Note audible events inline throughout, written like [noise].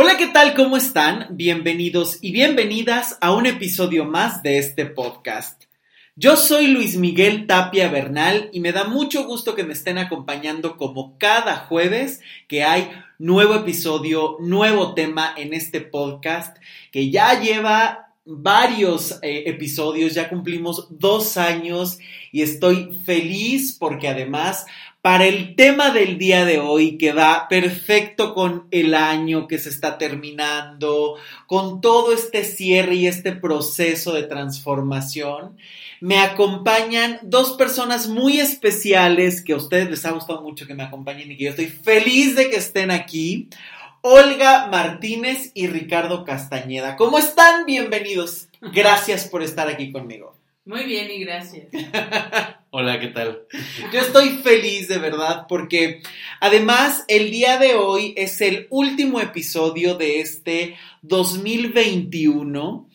Hola, ¿qué tal? ¿Cómo están? Bienvenidos y bienvenidas a un episodio más de este podcast. Yo soy Luis Miguel Tapia Bernal y me da mucho gusto que me estén acompañando como cada jueves que hay nuevo episodio, nuevo tema en este podcast que ya lleva varios eh, episodios, ya cumplimos dos años y estoy feliz porque además para el tema del día de hoy, que va perfecto con el año que se está terminando, con todo este cierre y este proceso de transformación, me acompañan dos personas muy especiales que a ustedes les ha gustado mucho que me acompañen y que yo estoy feliz de que estén aquí. Olga Martínez y Ricardo Castañeda. ¿Cómo están? Bienvenidos. Gracias por estar aquí conmigo. Muy bien y gracias. [laughs] Hola, ¿qué tal? Yo estoy feliz de verdad porque además el día de hoy es el último episodio de este 2021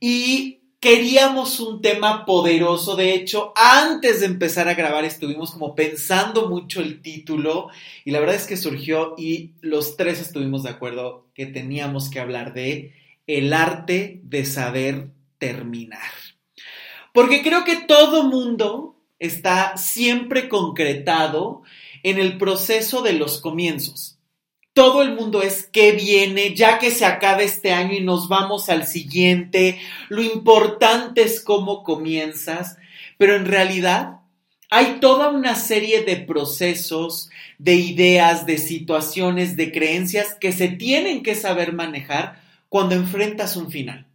y queríamos un tema poderoso. De hecho, antes de empezar a grabar estuvimos como pensando mucho el título y la verdad es que surgió y los tres estuvimos de acuerdo que teníamos que hablar de el arte de saber terminar. Porque creo que todo mundo está siempre concretado en el proceso de los comienzos. Todo el mundo es que viene, ya que se acabe este año y nos vamos al siguiente. Lo importante es cómo comienzas, pero en realidad hay toda una serie de procesos, de ideas, de situaciones, de creencias que se tienen que saber manejar cuando enfrentas un final.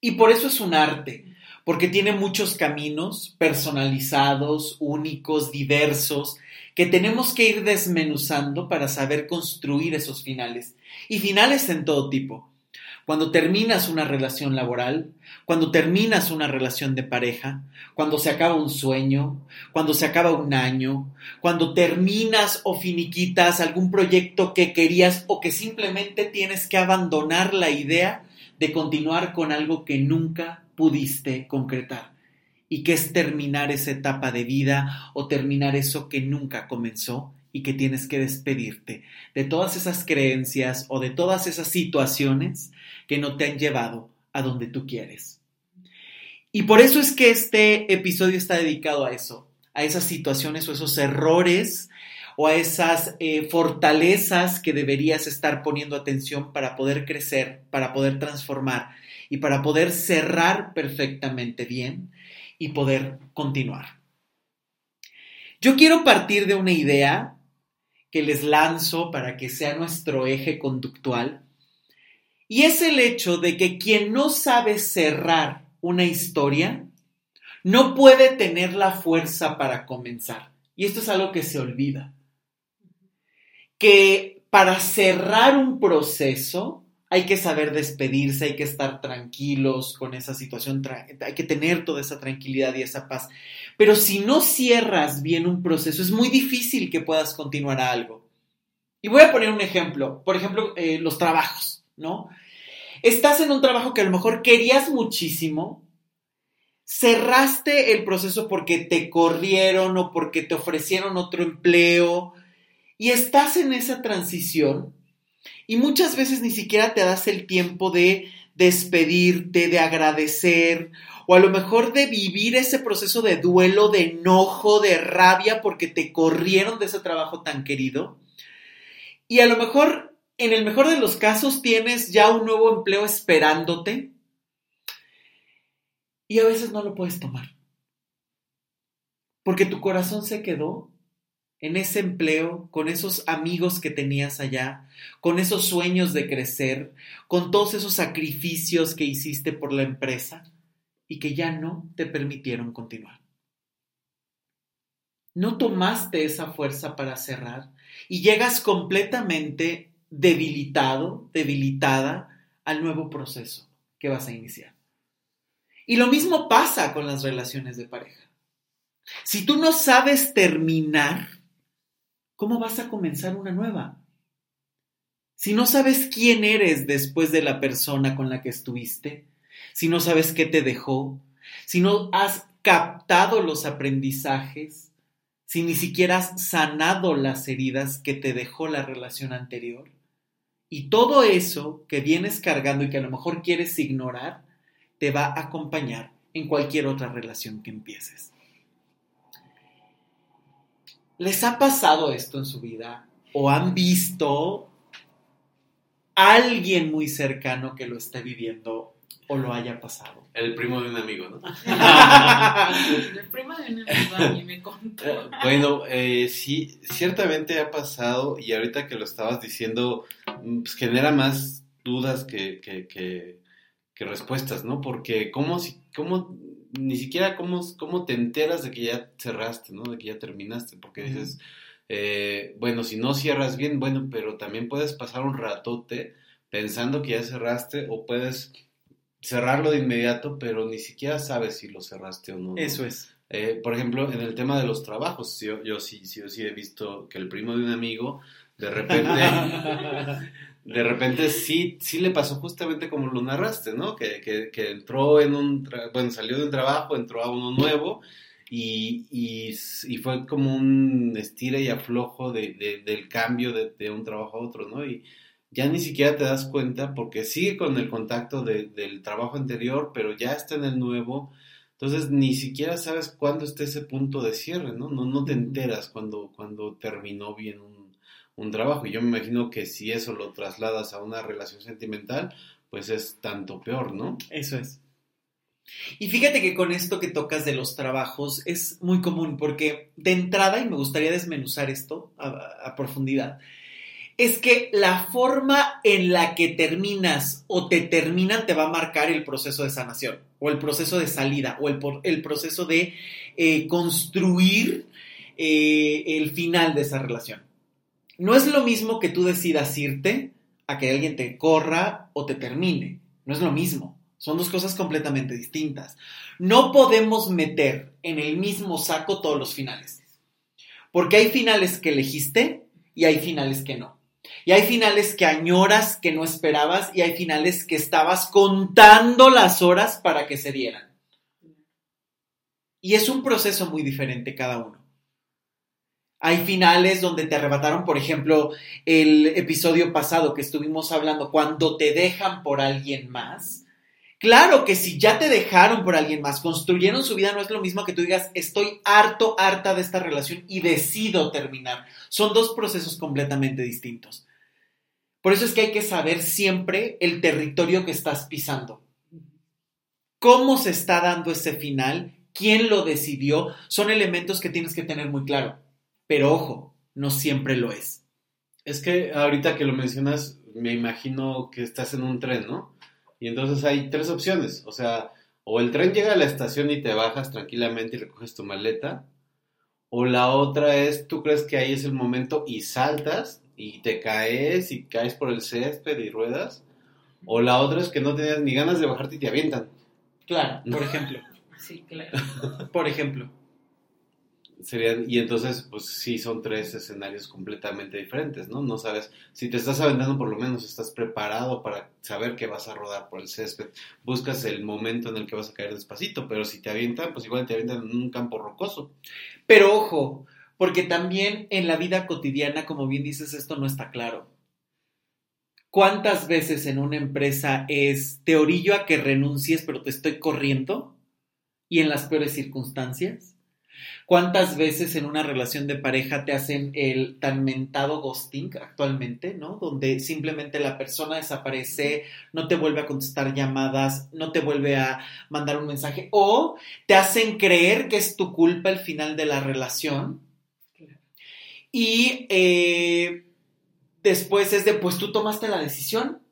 Y por eso es un arte, porque tiene muchos caminos personalizados, únicos, diversos, que tenemos que ir desmenuzando para saber construir esos finales. Y finales en todo tipo. Cuando terminas una relación laboral, cuando terminas una relación de pareja, cuando se acaba un sueño, cuando se acaba un año, cuando terminas o finiquitas algún proyecto que querías o que simplemente tienes que abandonar la idea de continuar con algo que nunca pudiste concretar y que es terminar esa etapa de vida o terminar eso que nunca comenzó y que tienes que despedirte de todas esas creencias o de todas esas situaciones que no te han llevado a donde tú quieres. Y por eso es que este episodio está dedicado a eso, a esas situaciones o esos errores o a esas eh, fortalezas que deberías estar poniendo atención para poder crecer, para poder transformar y para poder cerrar perfectamente bien y poder continuar. Yo quiero partir de una idea que les lanzo para que sea nuestro eje conductual y es el hecho de que quien no sabe cerrar una historia no puede tener la fuerza para comenzar. Y esto es algo que se olvida. Que para cerrar un proceso hay que saber despedirse, hay que estar tranquilos con esa situación, hay que tener toda esa tranquilidad y esa paz. Pero si no cierras bien un proceso, es muy difícil que puedas continuar algo. Y voy a poner un ejemplo, por ejemplo, eh, los trabajos, ¿no? Estás en un trabajo que a lo mejor querías muchísimo, cerraste el proceso porque te corrieron o porque te ofrecieron otro empleo y estás en esa transición y muchas veces ni siquiera te das el tiempo de despedirte, de agradecer, o a lo mejor de vivir ese proceso de duelo, de enojo, de rabia porque te corrieron de ese trabajo tan querido. Y a lo mejor, en el mejor de los casos, tienes ya un nuevo empleo esperándote y a veces no lo puedes tomar. Porque tu corazón se quedó en ese empleo, con esos amigos que tenías allá, con esos sueños de crecer, con todos esos sacrificios que hiciste por la empresa y que ya no te permitieron continuar. No tomaste esa fuerza para cerrar y llegas completamente debilitado, debilitada al nuevo proceso que vas a iniciar. Y lo mismo pasa con las relaciones de pareja. Si tú no sabes terminar ¿cómo vas a comenzar una nueva? Si no sabes quién eres después de la persona con la que estuviste, si no sabes qué te dejó, si no has captado los aprendizajes, si ni siquiera has sanado las heridas que te dejó la relación anterior, Y todo eso que vienes cargando y que a lo mejor quieres ignorar, te va a acompañar en cualquier otra relación que empieces. ¿Les ha pasado esto en su vida? ¿O han visto a alguien muy cercano que lo esté viviendo o lo haya pasado? El primo de un amigo, ¿no? [laughs] [laughs] El primo de un amigo a mí me contó. Bueno, eh, sí, ciertamente ha pasado y ahorita que lo estabas diciendo, mm, pues genera más dudas que, que, que, que respuestas, ¿no? Porque cómo, si, cómo ni siquiera cómo, cómo te enteras de que ya cerraste, ¿no? De que ya terminaste, porque dices, eh, bueno, si no cierras bien, bueno, pero también puedes pasar un ratote pensando que ya cerraste o puedes cerrarlo de inmediato, pero ni siquiera sabes si lo cerraste o no. ¿no? Eso es. Eh, por ejemplo, en el tema de los trabajos, yo, yo sí, sí, yo sí he visto que el primo de un amigo, de repente, [laughs] de repente sí, sí le pasó justamente como lo narraste, ¿no? Que, que, que entró en un, tra- bueno, salió de un trabajo, entró a uno nuevo y, y, fue como un estira y aflojo de, de- del cambio de, de un trabajo a otro, ¿no? Y ya ni siquiera te das cuenta porque sigue con el contacto de- del trabajo anterior, pero ya está en el nuevo. Entonces ni siquiera sabes cuándo está ese punto de cierre, ¿no? No, no te enteras cuando, cuando terminó bien un, un trabajo. Y yo me imagino que si eso lo trasladas a una relación sentimental, pues es tanto peor, ¿no? Eso es. Y fíjate que con esto que tocas de los trabajos es muy común porque de entrada, y me gustaría desmenuzar esto a, profundidad, es que la forma en la que terminas o te terminan te va a marcar el proceso de sanación o el proceso de salida o el, el proceso de eh, construir eh, el final de esa relación. No es lo mismo que tú decidas irte a que alguien te corra o te termine. No es lo mismo. Son dos cosas completamente distintas. No podemos meter en el mismo saco todos los finales. Porque hay finales que elegiste y hay finales que no. Y hay finales que añoras, que no esperabas, y hay finales que estabas contando las horas para que se dieran. Y es un proceso muy diferente cada uno. Hay finales donde te arrebataron, por ejemplo, el episodio pasado que estuvimos hablando, cuando te dejan por alguien más. Claro que si ya te dejaron por alguien más, construyeron su vida, no es lo mismo que tú digas, estoy harto, harta de esta relación y decido terminar. Son dos procesos completamente distintos. Por eso es que hay que saber siempre el territorio que estás pisando. ¿Cómo se está dando ese final? ¿Quién lo decidió? Son elementos que tienes que tener muy claro. Pero ojo, no siempre lo es. Es que ahorita que lo mencionas, me imagino que estás en un tren, ¿no? Y entonces hay tres opciones. O sea, o el tren llega a la estación y te bajas tranquilamente y recoges tu maleta. O la otra es, tú crees que ahí es el momento y saltas y te caes y caes por el césped y ruedas. O la otra es que no tenías ni ganas de bajarte y te avientan. Claro, por ejemplo. Sí, claro. Por ejemplo. Y entonces, pues sí, son tres escenarios completamente diferentes, ¿no? No sabes, si te estás aventando, por lo menos estás preparado para saber que vas a rodar por el césped. Buscas el momento en el que vas a caer despacito, pero si te avientan, pues igual te avientan en un campo rocoso. Pero ojo, porque también en la vida cotidiana, como bien dices, esto no está claro. ¿Cuántas veces en una empresa es te orillo a que renuncies, pero te estoy corriendo? Y en las peores circunstancias. ¿Cuántas veces en una relación de pareja te hacen el tan mentado ghosting actualmente, ¿no? Donde simplemente la persona desaparece, no te vuelve a contestar llamadas, no te vuelve a mandar un mensaje, o te hacen creer que es tu culpa el final de la relación. Y eh, después es de, pues tú tomaste la decisión.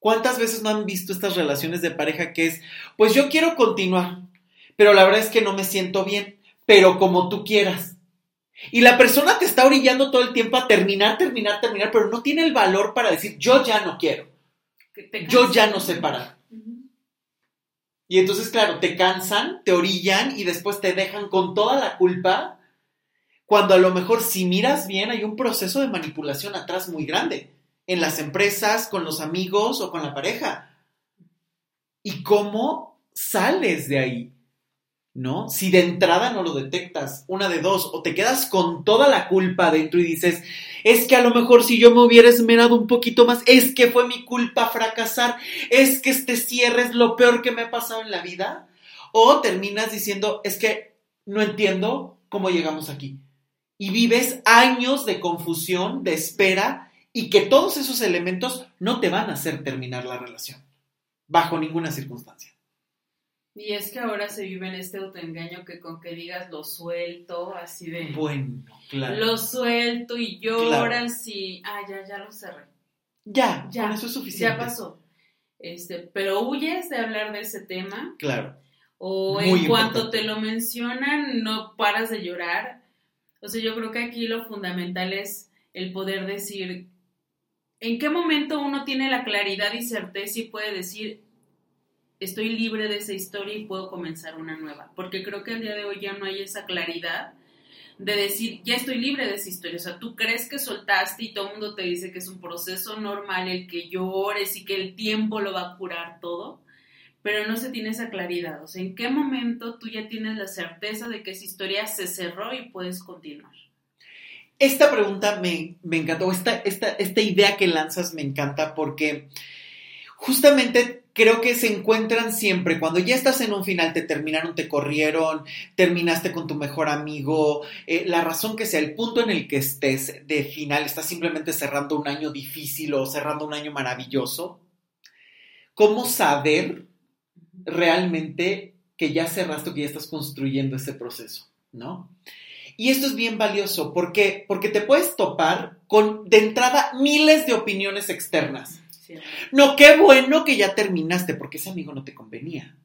¿Cuántas veces no han visto estas relaciones de pareja que es, pues yo quiero continuar, pero la verdad es que no me siento bien? Pero como tú quieras. Y la persona te está orillando todo el tiempo a terminar, terminar, terminar, pero no tiene el valor para decir, yo ya no quiero, yo ya no sé parar. Y entonces, claro, te cansan, te orillan y después te dejan con toda la culpa, cuando a lo mejor si miras bien hay un proceso de manipulación atrás muy grande, en las empresas, con los amigos o con la pareja. ¿Y cómo sales de ahí? ¿No? Si de entrada no lo detectas, una de dos, o te quedas con toda la culpa dentro y dices, es que a lo mejor si yo me hubiera esmerado un poquito más, es que fue mi culpa fracasar, es que este cierre es lo peor que me ha pasado en la vida, o terminas diciendo, es que no entiendo cómo llegamos aquí. Y vives años de confusión, de espera, y que todos esos elementos no te van a hacer terminar la relación, bajo ninguna circunstancia. Y es que ahora se vive en este autoengaño que con que digas lo suelto, así de... Bueno, claro. Lo suelto y lloras y... Ah, ya, ya lo cerré. Ya, Ya, con eso es suficiente. Ya pasó. Este, pero huyes de hablar de ese tema Claro. o Muy en cuanto importante. te lo mencionan no paras de llorar. O sea, yo creo que aquí lo fundamental es el poder decir en qué momento uno tiene la claridad y certeza y puede decir estoy libre de esa historia y puedo comenzar una nueva. Porque creo que el día de hoy ya no hay esa claridad de decir, ya estoy libre de esa historia. O sea, tú crees que soltaste y todo el mundo te dice que es un proceso normal el que llores y que el tiempo lo va a curar todo, pero no se tiene esa claridad. O sea, ¿en qué momento tú ya tienes la certeza de que esa historia se cerró y puedes continuar? Esta pregunta me, me encantó, esta, esta, esta idea que lanzas me encanta porque justamente creo que se encuentran siempre, cuando ya estás en un final, te terminaron, te corrieron, terminaste con tu mejor amigo, eh, la razón que sea, el punto en el que estés de final, estás simplemente cerrando un año difícil o cerrando un año maravilloso, ¿cómo saber realmente que ya cerraste que ya estás construyendo ese proceso? ¿No? Y esto es bien valioso, ¿por qué? Porque te puedes topar con, de entrada, miles de opiniones externas. No, qué bueno que ya terminaste, porque ese amigo no te convenía.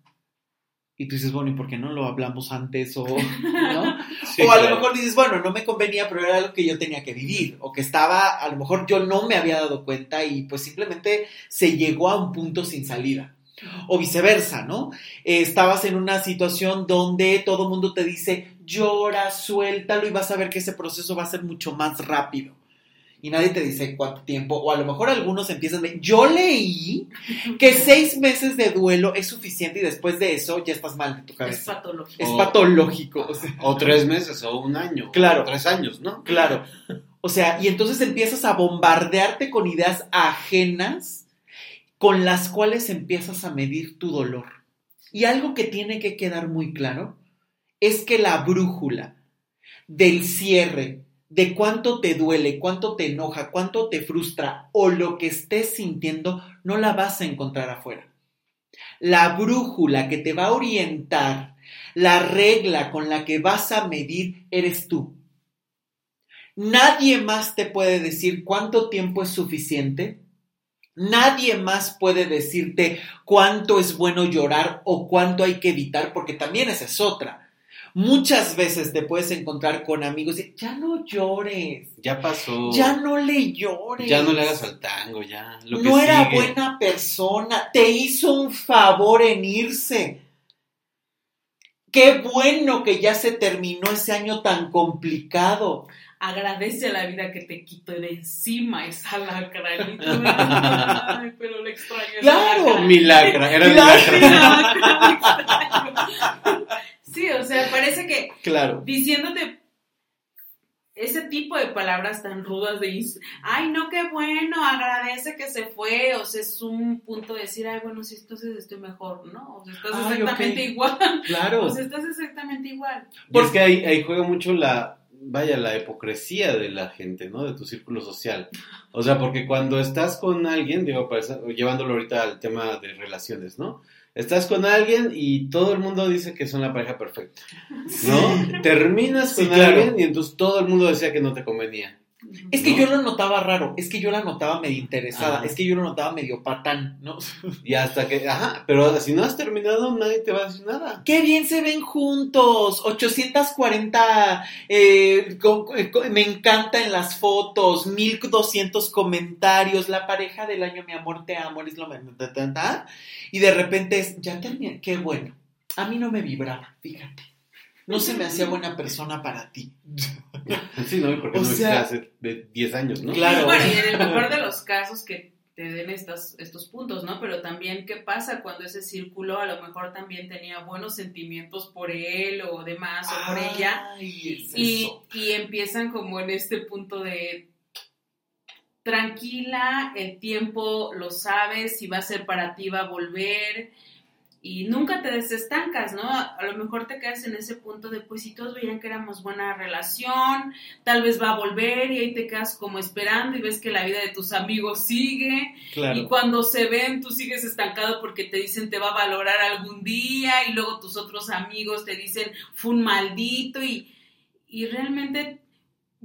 Y tú dices, bueno, ¿y por qué no lo hablamos antes? O, ¿no? [laughs] Sí, o a claro. lo mejor dices, bueno, no me convenía, pero era algo que yo tenía que vivir. O que estaba, a lo mejor yo no me había dado cuenta y pues simplemente se llegó a un punto sin salida. O viceversa, ¿no? Eh, estabas en una situación donde todo el mundo te dice, llora, suéltalo y vas a ver que ese proceso va a ser mucho más rápido. Y nadie te dice cuánto tiempo, o a lo mejor algunos empiezan de, yo leí que seis meses de duelo es suficiente y después de eso ya estás mal de tu Es cabeza. patológico. Es O- patológico. o sea. O tres meses, o un año. Claro. O tres años, ¿no? Claro. O sea, y entonces empiezas a bombardearte con ideas ajenas con las cuales empiezas a medir tu dolor. Y algo que tiene que quedar muy claro es que la brújula del cierre, de cuánto te duele, cuánto te enoja, cuánto te frustra o lo que estés sintiendo, no la vas a encontrar afuera. La brújula que te va a orientar, la regla con la que vas a medir, eres tú. Nadie más te puede decir cuánto tiempo es suficiente. Nadie más puede decirte cuánto es bueno llorar o cuánto hay que evitar, porque también esa es otra. Muchas veces te puedes encontrar con amigos y ya no llores, Ya pasó. ya no le llores. Ya no le hagas al tango, ya. Lo que no era sigue. buena persona, te hizo un favor en irse. Qué bueno que ya se terminó ese año tan complicado. Agradece a la vida que te quito de encima esa. [laughs] Ay, pero le extraño. Claro, lacra. Mi lacra, era mi Claro. lacra. Sí, o sea, parece que Claro. diciéndote ese tipo de palabras tan rudas de ay no qué bueno agradece que se fue o sea es un punto de decir ay bueno sí entonces estoy mejor no o sea estás Ay, exactamente igual Claro. o sea estás exactamente igual Y es que ahí, ahí juega mucho la, vaya, la hipocresía de la gente, ¿no? De tu círculo social. O sea, porque cuando estás con alguien, digo, llevándolo ahorita al tema de relaciones, ¿no? Estás con alguien y todo el mundo dice que son la pareja perfecta, ¿no? Terminas con Sí, claro. alguien y entonces todo el mundo decía que no te convenía. Es que ¿no? yo lo notaba raro, es que yo la notaba medio interesada, es que yo lo notaba medio patán, ¿no? Y hasta que, ajá, pero si no has terminado, nadie te va a decir nada. ¡Qué bien se ven juntos! 840, eh, co- me encanta en las fotos, 1200 comentarios, la pareja del año, mi amor, te amo, eres lo ta. y de repente es, ya terminé, qué bueno. A mí no me vibraba, fíjate. No se me hacía buena persona para ti. [laughs] Sí, ¿no? Porque O no sea- hace de 10 años, ¿no? Claro. bueno y en el mejor de los casos que te den estas, estos puntos, ¿no? Pero también, ¿qué pasa cuando ese círculo a lo mejor también tenía buenos sentimientos por él o demás, o por ella? Es Y, y empiezan como en este punto de tranquila, el tiempo lo sabes, si va a ser para ti va a volver y nunca te desestancas, ¿no? A, lo mejor te quedas en ese punto de pues si todos veían que éramos buena relación, tal vez va a volver y ahí te quedas como esperando y ves que la vida de tus amigos sigue y Claro. cuando se ven, tú sigues estancado porque te dicen te va a valorar algún día y luego tus otros amigos te dicen fue un maldito y, y realmente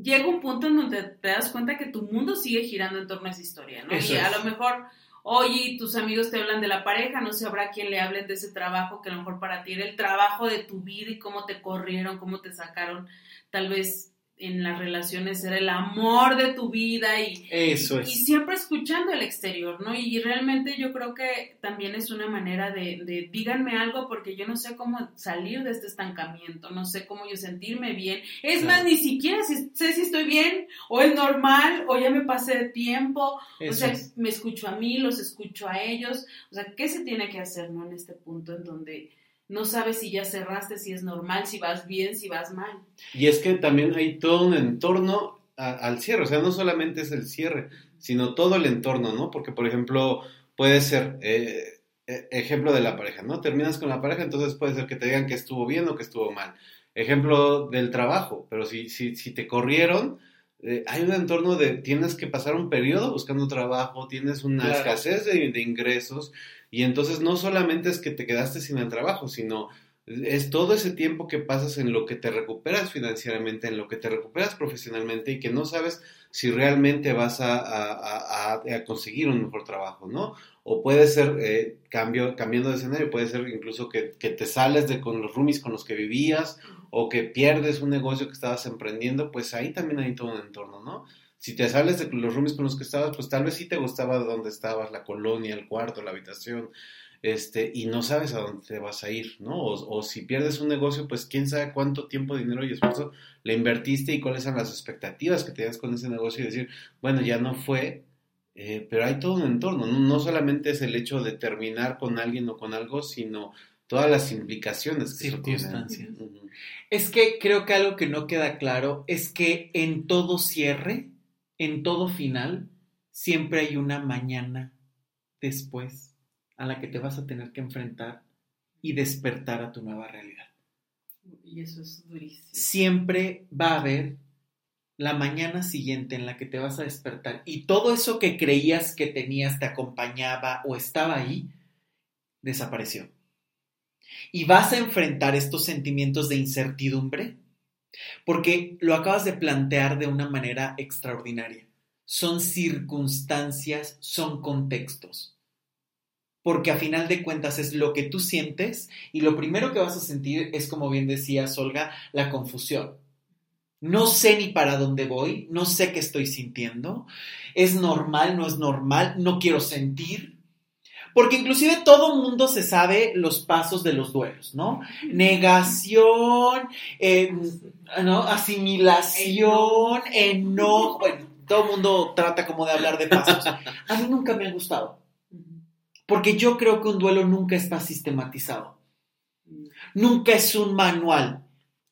llega un punto en donde te das cuenta que tu mundo sigue girando en torno a esa historia, ¿no? Eso y a es. lo mejor, oye, tus amigos te hablan de la pareja, no sé, habrá quien le hablen de ese trabajo que a lo mejor para ti era el trabajo de tu vida y cómo te corrieron, cómo te sacaron, tal vez en las relaciones era el amor de tu vida y Eso y siempre escuchando el exterior, ¿no? Y realmente yo creo que también es una manera de, de díganme algo porque yo no sé cómo salir de este estancamiento, no sé cómo yo sentirme bien. Es Claro. más, ni siquiera si- sé si estoy bien o es normal o ya me pasé de tiempo. o sea, es. me escucho a mí, los escucho a ellos. O sea, ¿qué se tiene que hacer, no? En este punto en donde no sabes si ya cerraste, si es normal, si vas bien, si vas mal. Y es que también hay todo un entorno a- al cierre, o sea, no solamente es el cierre, sino todo el entorno, ¿no? Porque, por ejemplo, puede ser, eh, eh, ejemplo de la pareja, ¿no? Terminas con la pareja, entonces puede ser que te digan que estuvo bien o que estuvo mal. Ejemplo del trabajo, pero si, si, si te corrieron, eh, hay un entorno de tienes que pasar un periodo buscando trabajo, tienes una Claro. escasez de, de ingresos, y entonces no solamente es que te quedaste sin el trabajo, sino es todo ese tiempo que pasas en lo que te recuperas financieramente, en lo que te recuperas profesionalmente y que no sabes si realmente vas a, a- a- conseguir un mejor trabajo, ¿no? O puede ser, eh, cambio, cambiando de escenario, puede ser incluso que, que te sales de con los roomies con los que vivías o que pierdes un negocio que estabas emprendiendo, pues ahí también hay todo un entorno, ¿no? Si te sales de los roomies con los que estabas, pues tal vez sí te gustaba dónde estabas, la colonia, el cuarto, la habitación, este, y no sabes a dónde te vas a ir, ¿no? O, o si pierdes un negocio, pues quién sabe cuánto tiempo, dinero y esfuerzo le invertiste y cuáles son las expectativas que tenías con ese negocio y decir, bueno, ya no fue, eh, pero hay todo un entorno, ¿no? No solamente es el hecho de terminar con alguien o con algo, sino todas las implicaciones que eso tiene. Circunstancias. Es que creo que algo que no queda claro es que en todo cierre, en todo final, siempre hay una mañana después a la que te vas a tener que enfrentar y despertar a tu nueva realidad. Y eso es durísimo. Siempre va a haber la mañana siguiente en la que te vas a despertar y todo eso que creías que tenías te acompañaba o estaba ahí, desapareció. Y vas a enfrentar estos sentimientos de incertidumbre porque lo acabas de plantear de una manera extraordinaria. Son circunstancias, son contextos. Porque a final de cuentas es lo que tú sientes y lo primero que vas a sentir es, como bien decías, Olga, la confusión. No sé ni para dónde voy, no sé qué estoy sintiendo, es normal, no es normal, no quiero sentir. Porque inclusive todo mundo se sabe los pasos de los duelos, ¿no? Negación, eh, ¿no? asimilación, enojo. Bueno, todo el mundo trata como de hablar de pasos. A mí nunca me ha gustado. Porque yo creo que un duelo nunca está sistematizado. Nunca es un manual.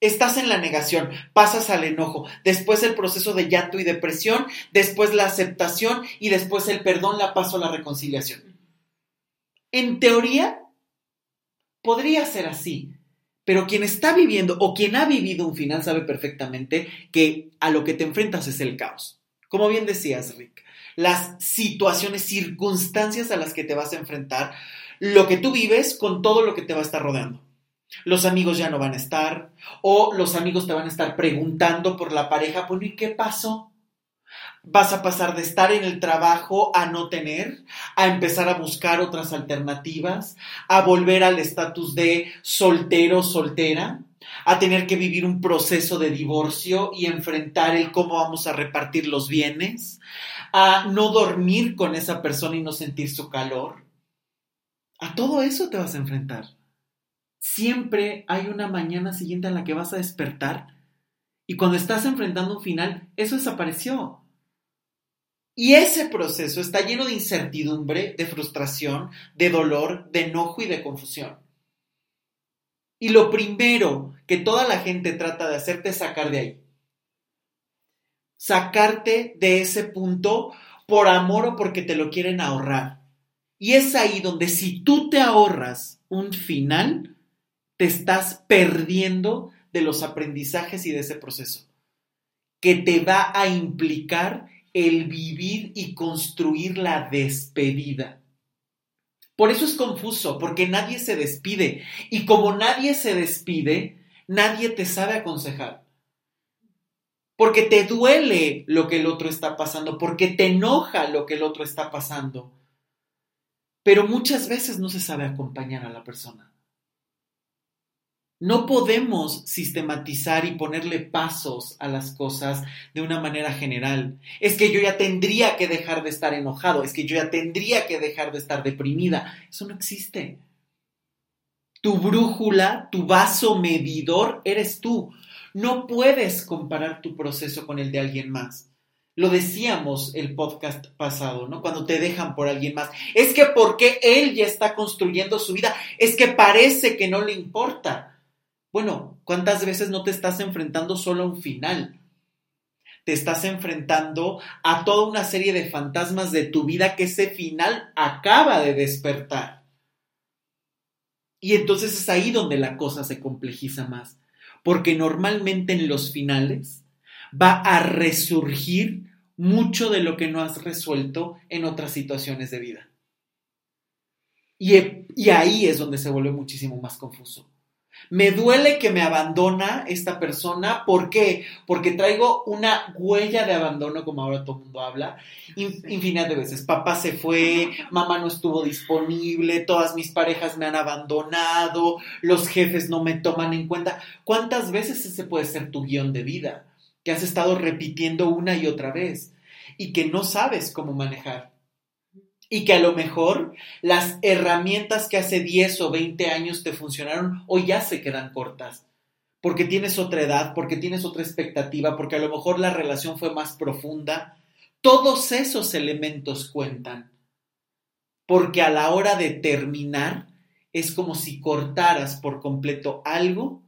Estás en la negación, pasas al enojo, después el proceso de llanto y depresión, después la aceptación y después el perdón, la paso a la reconciliación. En teoría, podría ser así, pero quien está viviendo o quien ha vivido un final sabe perfectamente que a lo que te enfrentas es el caos. Como bien decías, Rick, las situaciones, circunstancias a las que te vas a enfrentar, lo que tú vives con todo lo que te va a estar rodeando. Los amigos ya no van a estar, o los amigos te van a estar preguntando por la pareja, bueno, ¿y qué pasó? Vas a pasar de estar en el trabajo a no tener, a empezar a buscar otras alternativas, a volver al estatus de soltero, soltera, a tener que vivir un proceso de divorcio y enfrentar el cómo vamos a repartir los bienes, a no dormir con esa persona y no sentir su calor. A todo eso te vas a enfrentar. Siempre hay una mañana siguiente en la que vas a despertar y cuando estás enfrentando un final, eso desapareció. Y ese proceso está lleno de incertidumbre, de frustración, de dolor, de enojo y de confusión. Y lo primero que toda la gente trata de hacerte es sacar de ahí. Sacarte de ese punto por amor o porque te lo quieren ahorrar. Y es ahí donde si tú te ahorras un final, te estás perdiendo de los aprendizajes y de ese proceso, que te va a implicar el vivir y construir la despedida. Por eso es confuso, porque nadie se despide. Y como nadie se despide, nadie te sabe aconsejar. Porque te duele lo que el otro está pasando, porque te enoja lo que el otro está pasando. Pero muchas veces no se sabe acompañar a la persona. No podemos sistematizar y ponerle pasos a las cosas de una manera general. Es que yo ya tendría que dejar de estar enojado, es que yo ya tendría que dejar de estar deprimida. Eso no existe. Tu brújula, tu vaso medidor eres tú. No puedes comparar tu proceso con el de alguien más. Lo decíamos el podcast pasado, ¿no? Cuando te dejan por alguien más. Es que porque él ya está construyendo su vida, es que parece que no le importa. Bueno, ¿cuántas veces no te estás enfrentando solo a un final? Te estás enfrentando a toda una serie de fantasmas de tu vida que ese final acaba de despertar. Y entonces es ahí donde la cosa se complejiza más, porque normalmente en los finales va a resurgir mucho de lo que no has resuelto en otras situaciones de vida. Y, y ahí es donde se vuelve muchísimo más confuso. Me duele que me abandona esta persona. ¿Por qué? Porque traigo una huella de abandono, como ahora todo el mundo habla, infinidad de veces. Papá se fue, mamá no estuvo disponible, todas mis parejas me han abandonado, los jefes no me toman en cuenta. ¿Cuántas veces ese puede ser tu guion de vida? Que has estado repitiendo una y otra vez y que no sabes cómo manejar y que a lo mejor las herramientas que hace 10 o 20 años te funcionaron hoy ya se quedan cortas. Porque tienes otra edad, porque tienes otra expectativa, porque a lo mejor la relación fue más profunda. Todos esos elementos cuentan. Porque a la hora de terminar es como si cortaras por completo algo,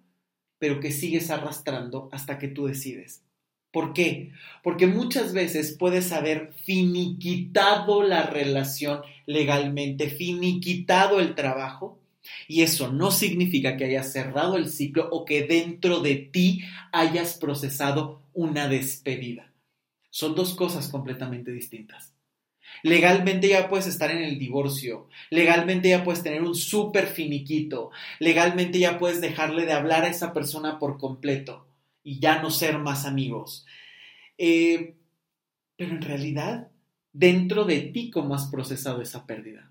pero que sigues arrastrando hasta que tú decides. ¿Por qué? Porque muchas veces puedes haber finiquitado la relación legalmente, finiquitado el trabajo, y eso no significa que hayas cerrado el ciclo o que dentro de ti hayas procesado una despedida. Son dos cosas completamente distintas. Legalmente ya puedes estar en el divorcio, legalmente ya puedes tener un súper finiquito, legalmente ya puedes dejarle de hablar a esa persona por completo y ya no ser más amigos. Eh, pero en realidad, dentro de ti, ¿cómo has procesado esa pérdida?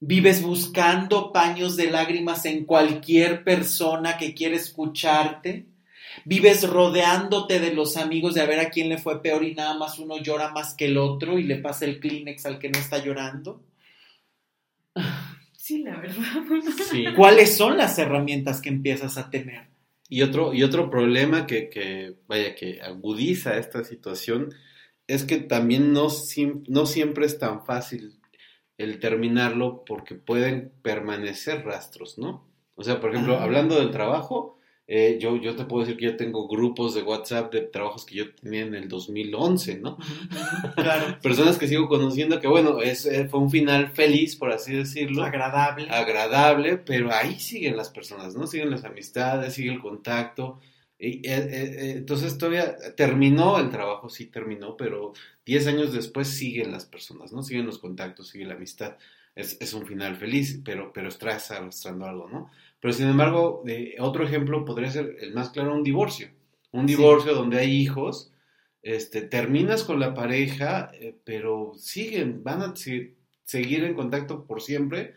Vives buscando paños de lágrimas en cualquier persona que quiere escucharte. Vives rodeándote de los amigos de a ver a quién le fue peor y nada más uno llora más que el otro y le pasa el Kleenex al que no está llorando. Sí, la verdad. ¿Cuáles son las herramientas que empiezas a tener? Y otro, y otro problema que, vaya, que agudiza esta situación es que también no, no siempre es tan fácil el terminarlo porque pueden permanecer rastros, ¿no? O sea, por ejemplo, hablando del trabajo, eh, yo, yo te puedo decir que yo tengo grupos de WhatsApp de trabajos que yo tenía en el 2011, ¿no? Claro. [laughs] Personas que sigo conociendo que, bueno, es, eh, fue un final feliz, por así decirlo. Agradable. Agradable, pero ahí siguen las personas, ¿no? Siguen las amistades, sigue el contacto. Y, eh, entonces todavía terminó el trabajo, sí terminó, pero 10 años después siguen las personas, ¿no? Siguen los contactos, sigue la amistad. Es, es un final feliz, pero, pero estás arrastrando algo, ¿no? Pero sin embargo, otro ejemplo podría ser el más claro, un divorcio. Un divorcio donde hay hijos, este, terminas con la pareja, eh, pero siguen, van a seguir en contacto por siempre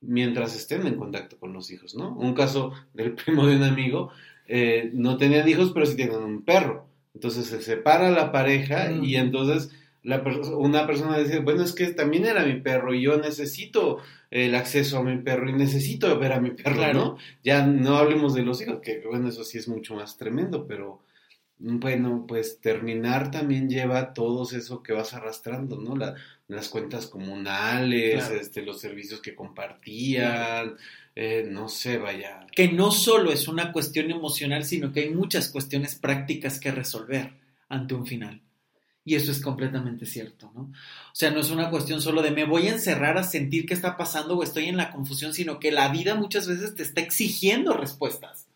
mientras estén en contacto con los hijos, ¿no? Un caso del [laughs] primo de un amigo, eh, no tenían hijos, pero sí tienen un perro. Entonces se separa la pareja y entonces una persona dice, bueno, es que también era mi perro y yo necesito el acceso a mi perro y necesito ver a mi perro, ¿no? Ya no hablemos de los hijos, que bueno, eso sí es mucho más tremendo, pero, Bueno, pues terminar también lleva todo eso que vas arrastrando, ¿no? La, las cuentas comunales, Claro. este, los servicios que compartían, eh, no sé, vaya. Que no solo es una cuestión emocional, sino que hay muchas cuestiones prácticas que resolver ante un final. Y eso es completamente cierto, ¿no? O sea, no es una cuestión solo de me voy a encerrar a sentir qué está pasando o estoy en la confusión, sino que la vida muchas veces te está exigiendo respuestas.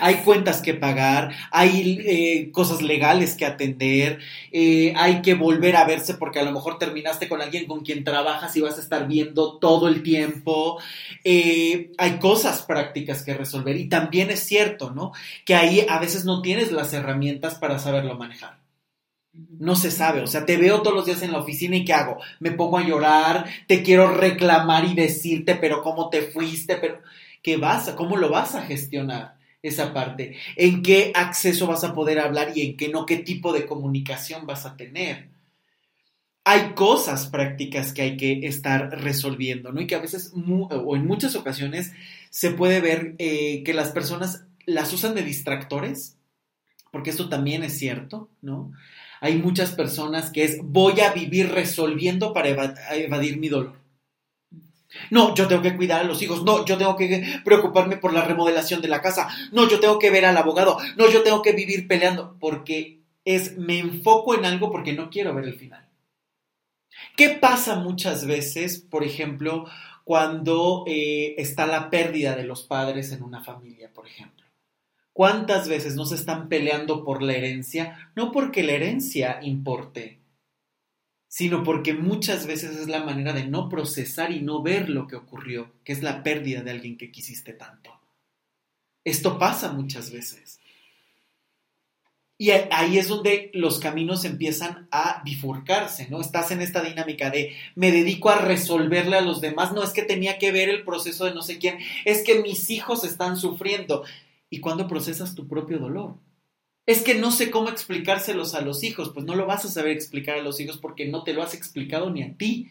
Hay [laughs] cuentas que pagar, hay eh, cosas legales que atender, eh, hay que volver a verse porque a lo mejor terminaste con alguien con quien trabajas y vas a estar viendo todo el tiempo. Eh, hay cosas prácticas que resolver y también es cierto, ¿no? Que ahí a veces no tienes las herramientas para saberlo manejar. No se sabe, o sea, te veo todos los días en la oficina y ¿qué hago? Me pongo a llorar, te quiero reclamar y decirte, pero ¿cómo te fuiste? Pero ¿qué vas? a- ¿Cómo lo vas a gestionar? esa parte, en qué acceso vas a poder hablar y en qué no, qué tipo de comunicación vas a tener. Hay cosas prácticas que hay que estar resolviendo, ¿no? Y que a veces, o en muchas ocasiones, se puede ver eh, que las personas las usan de distractores, porque esto también es cierto, ¿no? Hay muchas personas que es voy a vivir resolviendo para eva- evadir mi dolor. No, yo tengo que cuidar a los hijos. No, yo tengo que preocuparme por la remodelación de la casa. No, yo tengo que ver al abogado. No, yo tengo que vivir peleando. Porque es, me enfoco en algo porque no quiero ver el final. ¿Qué pasa muchas veces, por ejemplo, cuando eh, está la pérdida de los padres en una familia, por ejemplo? ¿Cuántas veces no se están peleando por la herencia? No porque la herencia importe, sino porque muchas veces es la manera de no procesar y no ver lo que ocurrió, que es la pérdida de alguien que quisiste tanto. Esto pasa muchas veces. Y ahí es donde los caminos empiezan a bifurcarse, ¿no? Estás en esta dinámica de me dedico a resolverle a los demás, no es que tenía que ver el proceso de no sé quién, es que mis hijos están sufriendo. ¿Y cuando procesas tu propio dolor? Es que no sé cómo explicárselos a los hijos, pues no lo vas a saber explicar a los hijos porque no te lo has explicado ni a ti,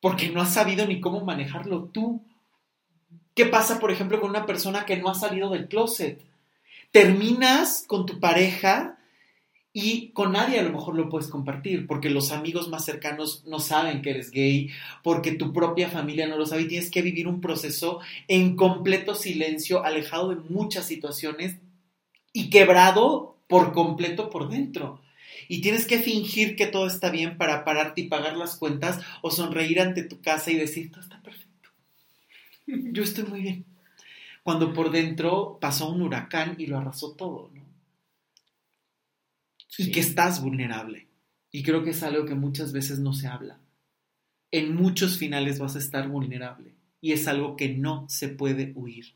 porque no has sabido ni cómo manejarlo tú. ¿Qué pasa, por ejemplo, con una persona que no ha salido del closet? Terminas con tu pareja y con nadie a lo mejor lo puedes compartir, porque los amigos más cercanos no saben que eres gay, porque tu propia familia no lo sabe y tienes que vivir un proceso en completo silencio, alejado de muchas situaciones y quebrado por completo por dentro. Y tienes que fingir que todo está bien para pararte y pagar las cuentas o sonreír ante tu casa y decir, todo está perfecto. Yo estoy muy bien. Cuando por dentro pasó un huracán y lo arrasó todo, ¿no? Y que estás vulnerable. Y creo que es algo que muchas veces no se habla. En muchos finales vas a estar vulnerable. Y es algo que no se puede huir.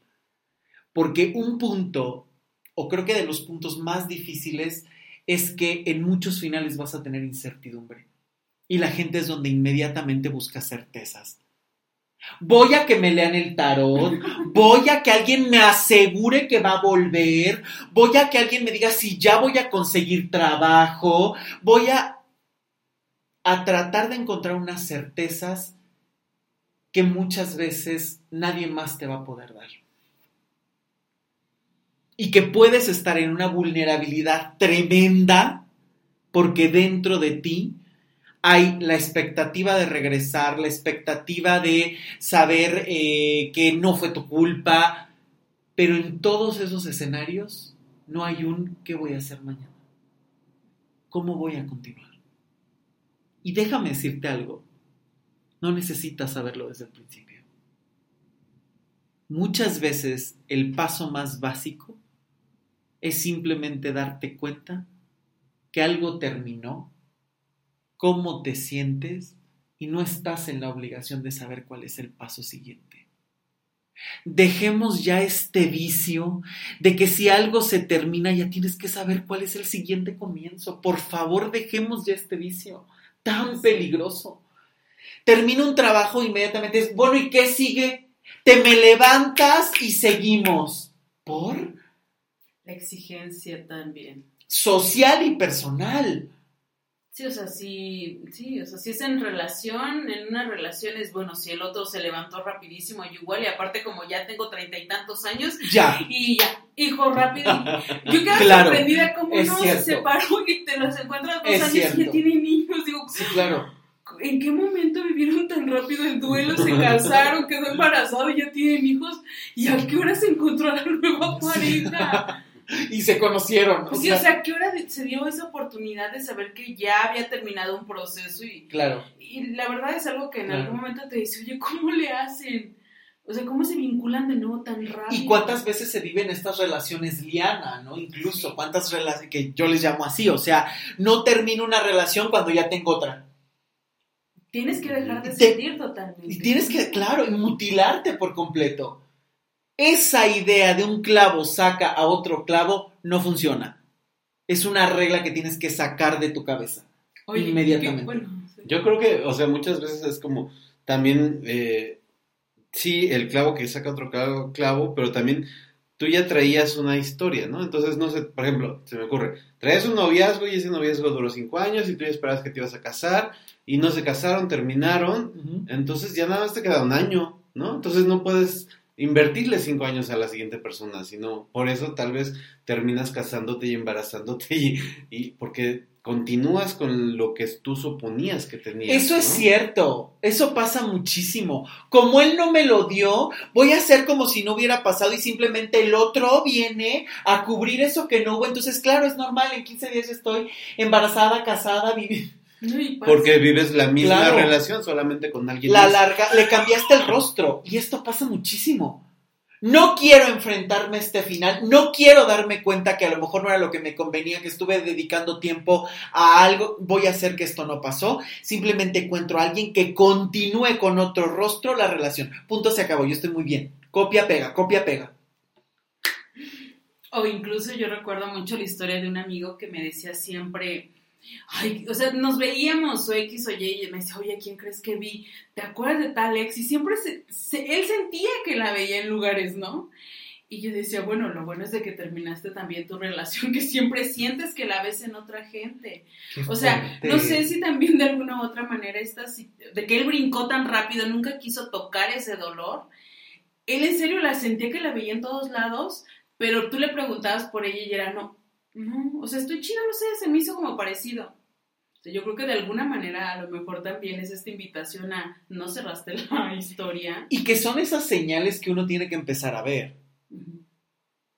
Porque un punto, o creo que de los puntos más difíciles, es que en muchos finales vas a tener incertidumbre. Y la gente es donde inmediatamente busca certezas. Voy a que me lean el tarot, voy a que alguien me asegure que va a volver, voy a que alguien me diga si ya voy a conseguir trabajo, voy a, a tratar de encontrar unas certezas que muchas veces nadie más te va a poder dar. Y que puedes estar en una vulnerabilidad tremenda porque dentro de ti hay la expectativa de regresar, la expectativa de saber eh, que no fue tu culpa, pero en todos esos escenarios no hay un ¿qué voy a hacer mañana? ¿Cómo voy a continuar? Y déjame decirte algo, no necesitas saberlo desde el principio. Muchas veces el paso más básico es simplemente darte cuenta que algo terminó cómo te sientes y no estás en la obligación de saber cuál es el paso siguiente. Dejemos ya este vicio de que si algo se termina ya tienes que saber cuál es el siguiente comienzo. Por favor, dejemos ya este vicio tan peligroso. Termina un trabajo inmediatamente es, bueno, ¿y qué sigue? Te me levantas y seguimos. ¿Por? La exigencia también. Social y personal. Sí, o sea, sí, sí, o sea, si es en relación, en una relación es bueno, si el otro se levantó rapidísimo, yo igual, y aparte como ya tengo treinta y tantos años, Ya. y ya, hijo rápido, y [laughs] yo quedo Claro, sorprendida como es uno cierto. se separó y te los encuentras dos Es años y cierto. ya tienen niños, digo, Sí, claro. ¿en qué momento vivieron tan rápido el duelo? Se casaron, quedó embarazado y ya tienen hijos, y a qué hora se encontró la nueva [laughs] pareja. [laughs] Y se conocieron. o Pues sí, sea, o sea, ¿a qué hora se dio esa oportunidad de saber que ya había terminado un proceso? Y, Claro. y la verdad es algo que en Claro. algún momento te dice, oye, ¿cómo le hacen? O sea, ¿cómo se vinculan de nuevo tan rápido? ¿Y cuántas veces se viven estas relaciones liana, no? Incluso, ¿cuántas relaciones que yo les llamo así? O sea, no termino una relación cuando ya tengo otra. Tienes que dejar de sentir totalmente. Y tienes que, claro, y mutilarte por completo. Esa idea de un clavo saca a otro clavo no funciona. Es una regla que tienes que sacar de tu cabeza. Oye, inmediatamente. qué bueno, sí. Yo creo que, o sea, muchas veces es como también, eh, sí, el clavo que saca otro clavo, clavo, pero también tú ya traías una historia, ¿no? Entonces, no sé, por ejemplo, se me ocurre, traías un noviazgo y ese noviazgo duró cinco años y tú ya esperabas que te ibas a casar y no se casaron, terminaron, entonces ya nada más te queda un año, ¿no? Entonces no puedes invertirle cinco años a la siguiente persona, sino por eso tal vez terminas casándote y embarazándote y, y porque continúas con lo que tú suponías que tenías. Eso es cierto, eso pasa muchísimo. Como él no me lo dio, voy a hacer como si no hubiera pasado y simplemente el otro viene a cubrir eso que no hubo. Entonces, claro, es normal, en 15 días estoy embarazada, casada, vivi- No. Porque vives la misma Claro. relación solamente con alguien la más. larga, le cambiaste el rostro y esto pasa muchísimo. No quiero enfrentarme a este final, no quiero darme cuenta que a lo mejor no era lo que me convenía, que estuve dedicando tiempo a algo, voy a hacer que esto no pasó, simplemente encuentro a alguien que continúe con otro rostro la relación. Punto, se acabó, yo estoy muy bien. Copia, pega, copia, pega. O incluso yo recuerdo mucho la historia de un amigo que me decía siempre, ay, o sea, nos veíamos o X o Y y me decía, oye, ¿a quién crees que vi? ¿Te acuerdas de tal ex? Y siempre se, se- él sentía que la veía en lugares, ¿no? Y yo decía, bueno, lo bueno es de que terminaste también tu relación, que siempre sientes que la ves en otra gente. O sea, no sé si también de alguna u otra manera esta, de que él brincó tan rápido, nunca quiso tocar ese dolor. Él en serio la sentía que la veía en todos lados, pero tú le preguntabas por ella y era no, no, o sea, estoy chido, no sé, se me hizo como parecido. O sea, yo creo que de alguna manera a lo mejor también es esta invitación a no cerraste la [laughs] historia. Y que son esas señales que uno tiene que empezar a ver.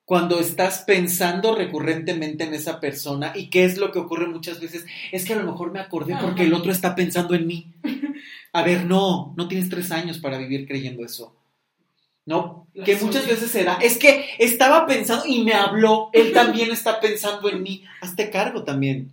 Cuando estás pensando recurrentemente en esa persona y qué es lo que ocurre muchas veces, es que a lo mejor me acordé porque el otro está pensando en mí. A ver, no, no tienes tres años para vivir creyendo eso. No, La que muchas veces será, es que estaba pensando y me habló, él [laughs] también está pensando en mí, hazte cargo también.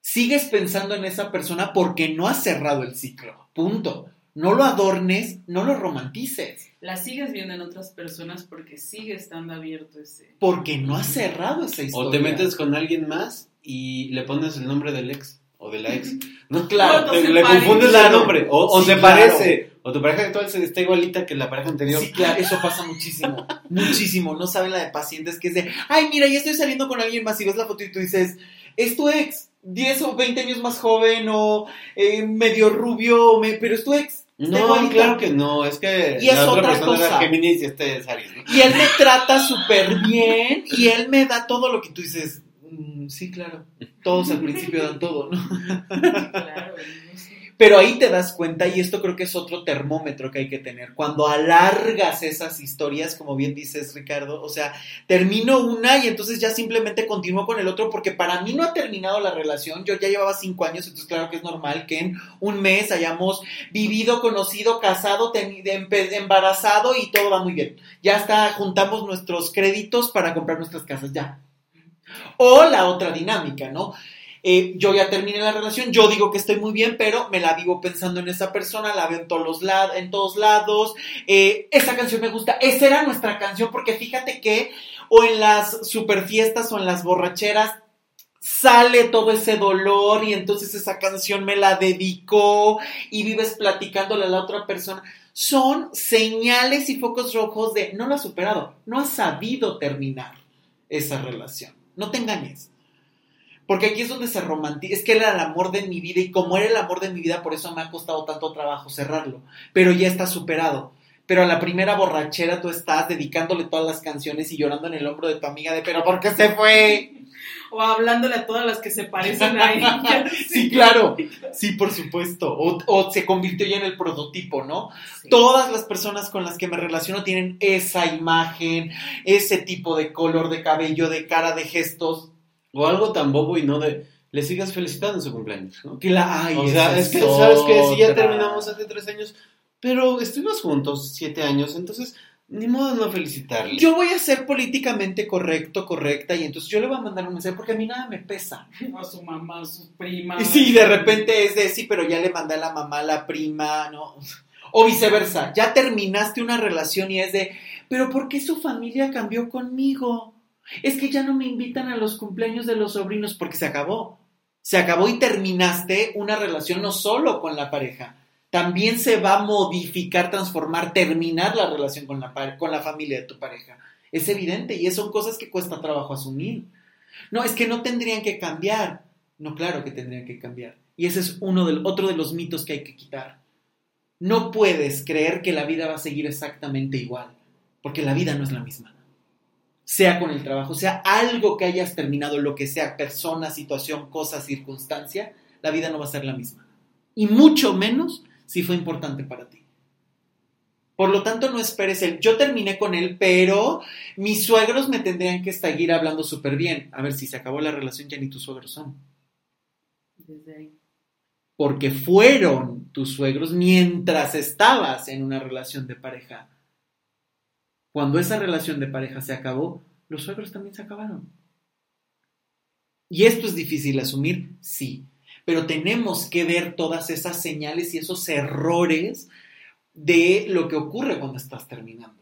Sigues pensando en esa persona porque no has cerrado el ciclo, punto. No lo adornes, no lo romantices, La sigues viendo en otras personas porque sigue estando abierto ese. porque no has cerrado esa historia. O te metes con alguien más y le pones el nombre del ex o de la ex. [laughs] No, Claro, te- se le confundes el nombre. O, o Sí, se claro. parece. O tu pareja actual se está igualita que la pareja anterior. Sí, claro, eso pasa muchísimo, muchísimo. No saben la de pacientes que es de, ay, mira, ya estoy saliendo con alguien más y ves la foto y tú dices, es tu ex, 10 o 20 años más joven o eh, medio rubio, me- pero es tu ex. No, igualita". claro que no. Es que Y es la otra otra persona cosa. Géminis y este es Aries. ¿no? Y él me trata súper bien y él me da todo lo que tú dices, "Mm, sí, claro, todos al principio dan todo, ¿no? [laughs] Claro, no sé. Pero ahí te das cuenta, y esto creo que es otro termómetro que hay que tener, cuando alargas esas historias, como bien dices Ricardo, o sea, termino una y entonces ya simplemente continúo con el otro, porque para mí no ha terminado la relación, yo ya llevaba cinco años, entonces claro que es normal que en un mes hayamos vivido, conocido, casado, embarazado y todo va muy bien. Ya está, juntamos nuestros créditos para comprar nuestras casas, ya. O la otra dinámica, ¿no? Eh, yo ya terminé la relación, yo digo que estoy muy bien, pero me la vivo pensando en esa persona, la veo en todos, los en todos lados, eh, esa canción me gusta, esa era nuestra canción, porque fíjate que o en las super fiestas o en las borracheras sale todo ese dolor y entonces esa canción me la dedicó y vives platicándole a la otra persona. Son señales y focos rojos de no lo has superado, no has sabido terminar esa relación. No te engañes. Porque aquí es donde se romantiza. Es que era el amor de mi vida y como era el amor de mi vida, por eso me ha costado tanto trabajo cerrarlo. Pero ya está superado. Pero a la primera borrachera tú estás dedicándole todas las canciones y llorando en el hombro de tu amiga de, pero ¿por qué se fue? O hablándole a todas las que se parecen a ella. [laughs] sí, claro. Sí, por supuesto. O, o, se convirtió ya en el prototipo, ¿no? Sí. Todas las personas con las que me relaciono tienen esa imagen, ese tipo de color de cabello, de cara, de gestos. O algo tan bobo y no de. Le sigas felicitando en su cumpleaños, ¿no? Que la, ay, o sea, es que, ¿sabes que Si ya terminamos hace tres años, pero estuvimos juntos siete años, entonces, ni modo de no felicitarle. Yo voy a ser políticamente correcto, correcta, y entonces yo le voy a mandar un mensaje porque a mí nada me pesa. A su mamá, a sus primas. Y sí, de repente es de sí, pero ya le mandé a la mamá, a la prima, ¿no? O viceversa, ya terminaste una relación y es de, pero ¿por qué su familia cambió conmigo? Es que ya no me invitan a los cumpleaños de los sobrinos porque se acabó. Se acabó y terminaste una relación no solo con la pareja, también se va a modificar, transformar, terminar la relación con la, con la familia de tu pareja. Es evidente y son cosas que cuesta trabajo asumir. No, es que no tendrían que cambiar. No, claro que tendrían que cambiar. Y ese es uno del, otro de los mitos que hay que quitar. No puedes creer que la vida va a seguir exactamente igual, porque la vida no es la misma. Sea con el trabajo, sea algo que hayas terminado, lo que sea, persona, situación, cosa, circunstancia, la vida no va a ser la misma. Y mucho menos si fue importante para ti. Por lo tanto, no esperes el, yo terminé con él, pero mis suegros me tendrían que seguir hablando súper bien. A ver, si se acabó la relación, ya ni tus suegros son Desde ahí. porque fueron tus suegros mientras estabas en una relación de pareja. Cuando esa relación de pareja se acabó, los suegros también se acabaron. ¿Y esto es difícil asumir? Sí, pero tenemos que ver todas esas señales y esos errores de lo que ocurre cuando estás terminando.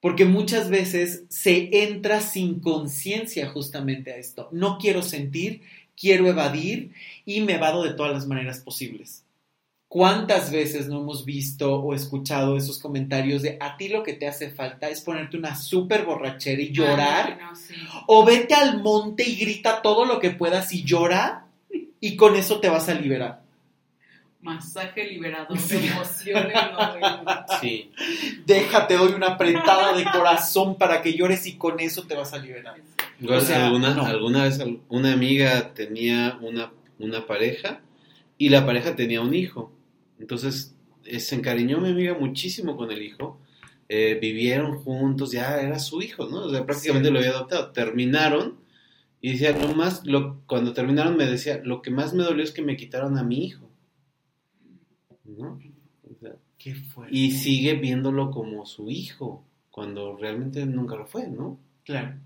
Porque muchas veces se entra sin conciencia justamente a esto. No quiero sentir, quiero evadir y me evado de todas las maneras posibles. ¿Cuántas veces no hemos visto o escuchado esos comentarios de a ti lo que te hace falta es ponerte una súper borrachera y llorar? Ay, no, sí. O vete al monte y grita todo lo que puedas y llora y con eso te vas a liberar. Masaje liberador Sí. de emociones. no. Sí. Déjate, doy una apretada de corazón para que llores y con eso te vas a liberar. Igual, O sea, alguna, no. alguna vez una amiga tenía una, una pareja y la pareja tenía un hijo. Entonces eh, se encariñó mi amiga muchísimo con el hijo. Eh, vivieron juntos, ya era su hijo, ¿no? O sea, prácticamente Sí. lo había adoptado. Terminaron y decía, lo más, lo, cuando terminaron me decía, lo que más me dolió es que me quitaron a mi hijo. ¿No? O sea, Qué fuerte. y sigue viéndolo como su hijo, cuando realmente nunca lo fue, ¿no? Claro.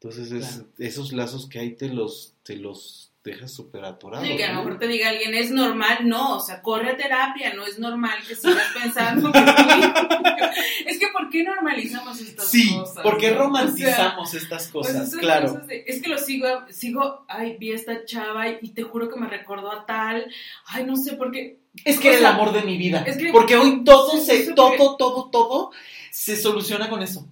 Entonces es- Claro. esos lazos que hay te los, te los dejas súper. Sí, que a lo mejor te diga alguien, es normal, no, o sea, corre a terapia, no es normal que sigas pensando que [laughs] sí. Es que ¿por qué normalizamos estas Sí, cosas? no? O sea, romantizamos estas pues cosas, claro. cosas de- es que lo sigo, sigo, ay, vi a esta chava y, y te juro que me recordó a tal, ay, no sé por qué. Es que O era el amor de mi vida. es que- porque hoy todo sí, se, sí, todo, todo, todo se soluciona con eso.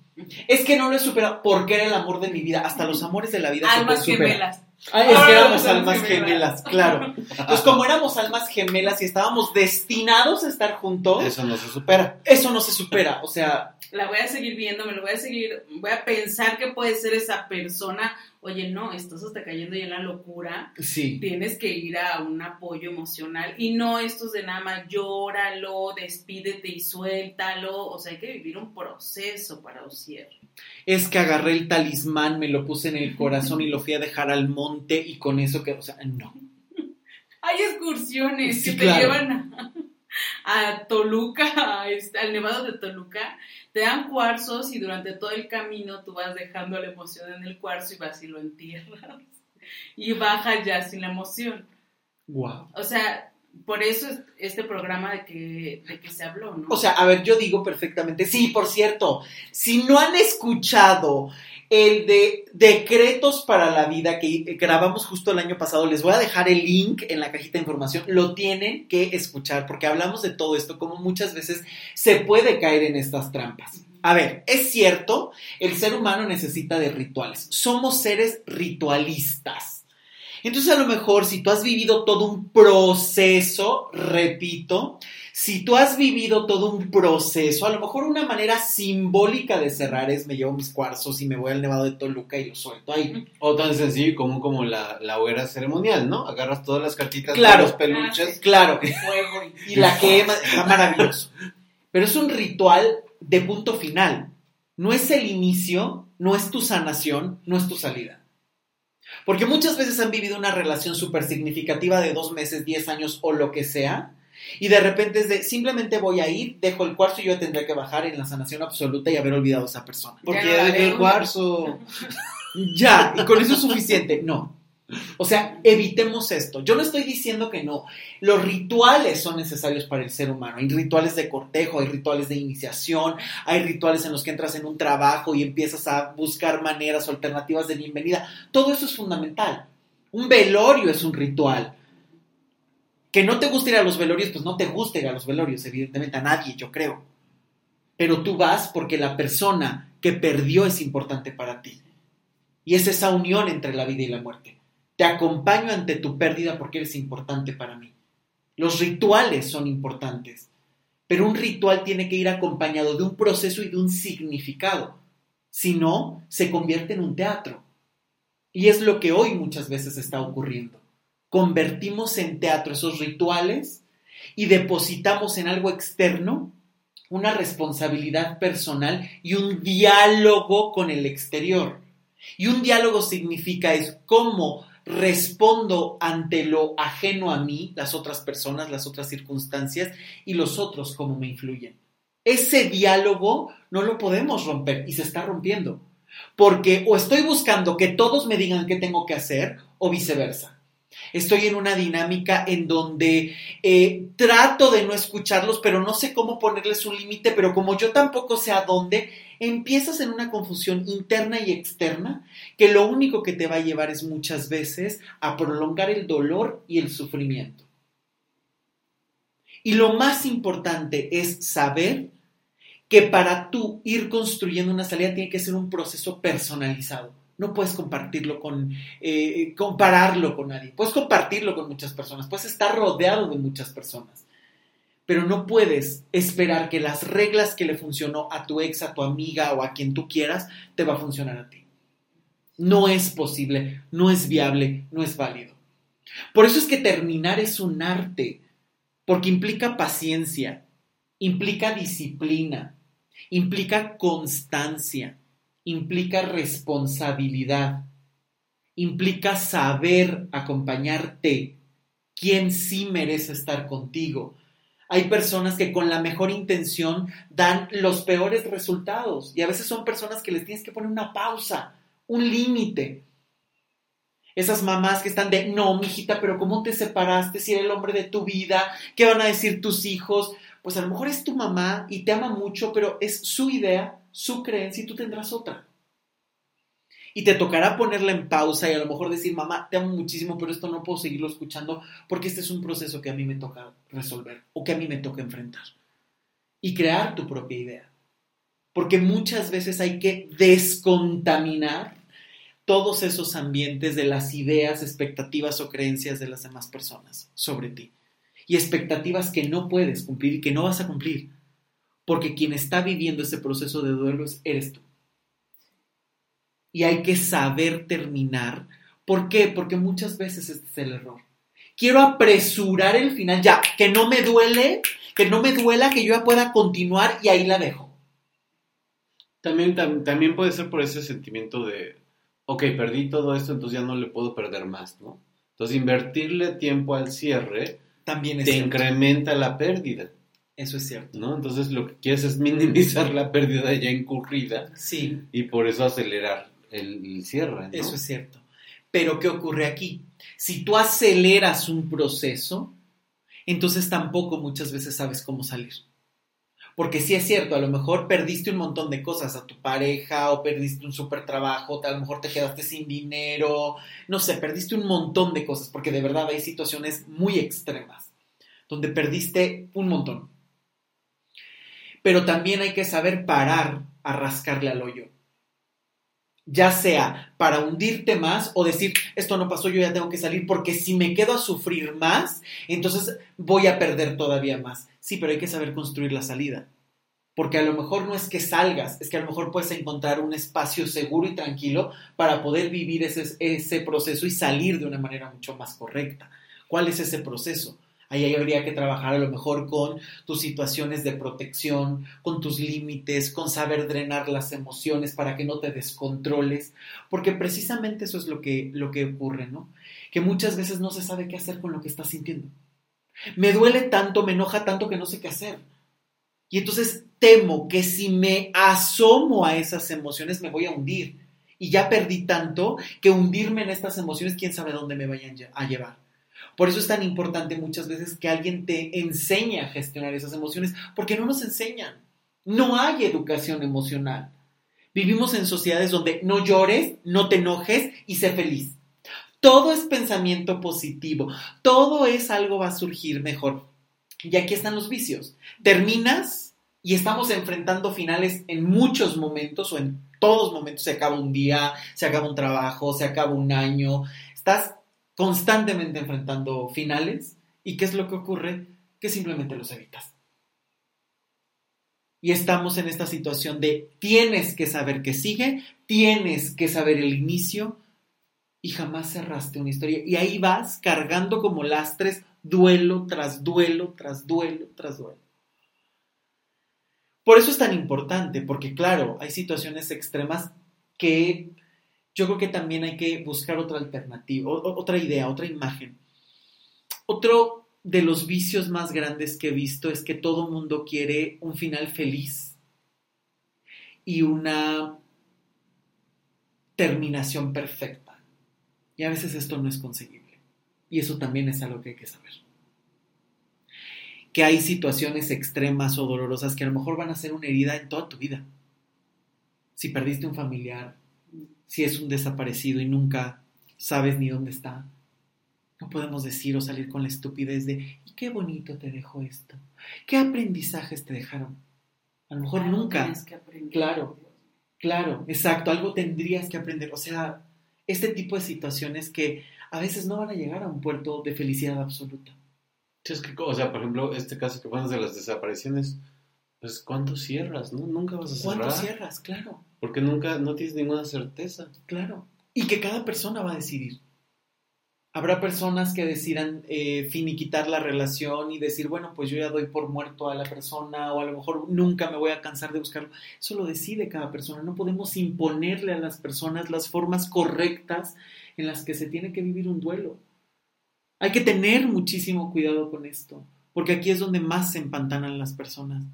Es que no lo he superado porque era el amor de mi vida. Hasta los amores de la vida Almas se superar. gemelas. Ah, es que éramos almas gemelas. gemelas, claro. Entonces, como éramos almas gemelas y estábamos destinados a estar juntos, Eso no se supera. eso no se supera. O sea, La voy a seguir viendo, me lo voy a seguir, voy a pensar que puede ser esa persona. Oye, no, estás hasta cayendo ya en la locura. sí. tienes que ir a un apoyo emocional y no estos de nada más llóralo, despídete y suéltalo, o sea, hay que vivir un proceso para un cierre. Es que agarré el talismán, me lo puse en el [laughs] corazón y lo fui a dejar al monte y con eso que, o sea, no. Hay excursiones Sí, que te llevan a, [laughs] a Toluca, [laughs] a este- al Nevado de Toluca, te dan cuarzos y durante todo el camino tú vas dejando la emoción en el cuarzo y vas y lo entierras [laughs] y bajas ya sin la emoción. Wow. O sea, por eso es este programa de que, de que se habló, ¿no? O sea, a ver, yo digo perfectamente, sí, por cierto, si no han escuchado el de decretos para la vida que grabamos justo el año pasado, les voy a dejar el link en la cajita de información, lo tienen que escuchar porque hablamos de todo esto, como muchas veces se puede caer en estas trampas. A ver, es cierto, el ser humano necesita de rituales. Somos seres ritualistas. Entonces a lo mejor si tú has vivido todo un proceso, repito, si tú has vivido todo un proceso, a lo mejor una manera simbólica de cerrar es me llevo mis cuarzos y me voy al Nevado de Toluca y lo suelto ahí. O tan sencillo y común como la, la hoguera ceremonial, ¿no? Agarras todas las cartitas Claro. de los peluches. Claro, Fuego y- [laughs] y la quema, está maravilloso. Pero es un ritual de punto final. No es el inicio, no es tu sanación, no es tu salida. Porque muchas veces han vivido una relación súper significativa de dos meses, diez años o lo que sea, y de repente es de simplemente voy a ir, dejo el cuarzo y yo tendré que bajar en la sanación absoluta y haber olvidado a esa persona. Porque Ya dejé el cuarzo. [laughs] Ya, y con eso es suficiente. No. O sea, evitemos esto. Yo no estoy diciendo que no. Los rituales son necesarios para el ser humano. Hay rituales de cortejo, hay rituales de iniciación, hay rituales en los que entras en un trabajo y empiezas a buscar maneras o alternativas de bienvenida. Todo eso es fundamental. Un velorio es un ritual. Que no te guste ir a los velorios, pues no te gusta ir a los velorios, evidentemente a nadie, yo creo. Pero tú vas porque la persona que perdió es importante para ti. Y es esa unión entre la vida y la muerte. Te acompaño ante tu pérdida porque eres importante para mí. Los rituales son importantes, pero un ritual tiene que ir acompañado de un proceso y de un significado. Si no, se convierte en un teatro. Y es lo que hoy muchas veces está ocurriendo. Convertimos en teatro esos rituales y depositamos en algo externo una responsabilidad personal y un diálogo con el exterior. Y un diálogo significa es cómo respondo ante lo ajeno a mí, las otras personas, las otras circunstancias y los otros cómo me influyen. Ese diálogo no lo podemos romper y se está rompiendo. Porque o estoy buscando que todos me digan qué tengo que hacer o viceversa. Estoy en una dinámica en donde eh, trato de no escucharlos, pero no sé cómo ponerles un límite, pero como yo tampoco sé a dónde, empiezas en una confusión interna y externa que lo único que te va a llevar es muchas veces a prolongar el dolor y el sufrimiento. Y lo más importante es saber que para tú ir construyendo una salida tiene que ser un proceso personalizado. No puedes compartirlo con, eh, compararlo con nadie. Puedes compartirlo con muchas personas, puedes estar rodeado de muchas personas, pero no puedes esperar que las reglas que le funcionó a tu ex, a tu amiga o a quien tú quieras, te va a funcionar a ti. No es posible, no es viable, no es válido. Por eso es que terminar es un arte, porque implica paciencia, implica disciplina, implica constancia, implica responsabilidad, implica saber acompañarte, quién sí merece estar contigo. Hay personas que con la mejor intención dan los peores resultados y a veces son personas que les tienes que poner una pausa, un límite. Esas mamás que están de, no, mijita, pero ¿cómo te separaste si era el hombre de tu vida? ¿Qué van a decir tus hijos? Pues a lo mejor es tu mamá y te ama mucho, pero es su idea, su creencia y tú tendrás otra. Y te tocará ponerla en pausa y a lo mejor decir, mamá, te amo muchísimo, pero esto no puedo seguirlo escuchando porque este es un proceso que a mí me toca resolver o que a mí me toca enfrentar. Y crear tu propia idea. Porque muchas veces hay que descontaminar todos esos ambientes de las ideas, expectativas o creencias de las demás personas sobre ti. Y expectativas que no puedes cumplir y que no vas a cumplir. Porque quien está viviendo ese proceso de duelo es- eres tú. Y hay que saber terminar. ¿Por qué? Porque muchas veces este es el error. Quiero apresurar el final, ya, que no me duele, que no me duela, que yo ya pueda continuar y ahí la dejo. También, tam- también puede ser por ese sentimiento de, ok, perdí todo esto, entonces ya no le puedo perder más, ¿no? Entonces, invertirle tiempo al cierre También es te cierto. incrementa la pérdida, Eso es cierto. ¿no? Entonces, lo que quieres es minimizar la pérdida ya incurrida Sí, y por eso acelerar el, el cierre, ¿no? Eso es cierto. Pero ¿qué ocurre aquí? Si tú aceleras un proceso, entonces tampoco muchas veces sabes cómo salir. Porque sí es cierto, a lo mejor perdiste un montón de cosas a tu pareja o perdiste un súper trabajo, a lo mejor te quedaste sin dinero, no sé, perdiste un montón de cosas, porque de verdad hay situaciones muy extremas donde perdiste un montón. Pero también hay que saber parar a rascarle al hoyo. Ya sea para hundirte más o decir, esto no pasó, yo ya tengo que salir, porque si me quedo a sufrir más, entonces voy a perder todavía más. Sí, pero hay que saber construir la salida. Porque a lo mejor no es que salgas, es que a lo mejor puedes encontrar un espacio seguro y tranquilo para poder vivir ese, ese proceso y salir de una manera mucho más correcta. ¿Cuál es ese proceso? Ahí habría que trabajar a lo mejor con tus situaciones de protección, con tus límites, con saber drenar las emociones para que no te descontroles, porque precisamente eso es lo que, lo que ocurre, ¿no? Que muchas veces no se sabe qué hacer con lo que estás sintiendo. Me duele tanto, me enoja tanto que no sé qué hacer. Y entonces temo que si me asomo a esas emociones me voy a hundir. Y ya perdí tanto que hundirme en estas emociones, quién sabe dónde me vayan a llevar. Por eso es tan importante muchas veces que alguien te enseñe a gestionar esas emociones, porque no nos enseñan. No hay educación emocional. Vivimos en sociedades donde no llores, no te enojes y sé feliz. Todo es pensamiento positivo, todo es algo va a surgir mejor. Y aquí están los vicios. Terminas y estamos enfrentando finales en muchos momentos o en todos momentos. Se acaba un día, se acaba un trabajo, se acaba un año. Estás constantemente enfrentando finales. ¿Y qué es lo que ocurre? Que simplemente los evitas. Y estamos en esta situación de tienes que saber qué sigue, tienes que saber el inicio y jamás cerraste una historia. Y ahí vas cargando como lastres duelo tras duelo, tras duelo, tras duelo. Por eso es tan importante, porque claro, hay situaciones extremas que yo creo que también hay que buscar otra alternativa, otra idea, otra imagen. Otro de los vicios más grandes que he visto es que todo mundo quiere un final feliz y una terminación perfecta. Y a veces esto no es conseguible. Y eso también es algo que hay que saber. Que hay situaciones extremas o dolorosas que a lo mejor van a ser una herida en toda tu vida. Si perdiste un familiar, si es un desaparecido y nunca sabes ni dónde está. No podemos decir o salir con la estupidez de, ¿y qué bonito te dejó esto? ¿Qué aprendizajes te dejaron? A lo mejor nunca. claro, claro, exacto, algo tendrías que aprender. O sea, este tipo de situaciones que a veces no van a llegar a un puerto de felicidad absoluta. es que, o sea, por ejemplo, este caso que pones de las desapariciones, pues ¿cuánto cierras? No? Nunca vas a cerrar. ¿Cuánto cierras? Claro. Porque nunca, no tienes ninguna certeza. Claro. Y que cada persona va a decidir. Habrá personas que decidan eh, finiquitar la relación y decir, bueno, pues yo ya doy por muerto a la persona o a lo mejor nunca me voy a cansar de buscarlo. Eso lo decide cada persona. No podemos imponerle a las personas las formas correctas en las que se tiene que vivir un duelo. Hay que tener muchísimo cuidado con esto, porque aquí es donde más se empantanan las personas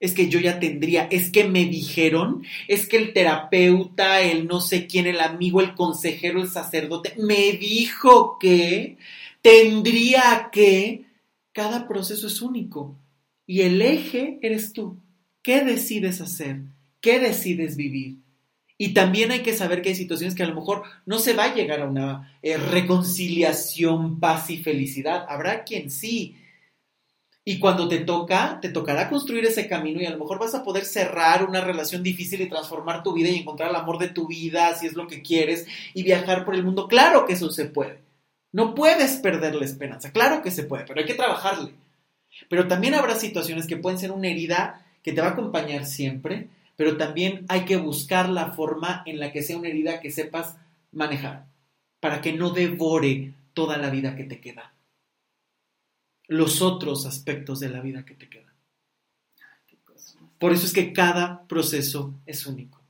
es que yo ya tendría, es que me dijeron, es que el terapeuta, el no sé quién, el amigo, el consejero, el sacerdote, me dijo que tendría que, cada proceso es único y el eje eres tú. ¿Qué decides hacer? ¿Qué decides vivir? Y también hay que saber que hay situaciones que a lo mejor no se va a llegar a una eh, reconciliación, paz y felicidad. Habrá quien sí, y cuando te toca, te tocará construir ese camino y a lo mejor vas a poder cerrar una relación difícil y transformar tu vida y encontrar el amor de tu vida, si es lo que quieres, y viajar por el mundo. Claro que eso se puede. No puedes perder la esperanza. Claro que se puede, pero hay que trabajarle. Pero también habrá situaciones que pueden ser una herida que te va a acompañar siempre, pero también hay que buscar la forma en la que sea una herida que sepas manejar, para que no devore toda la vida que te queda los otros aspectos de la vida que te quedan. Por eso es que cada proceso es único.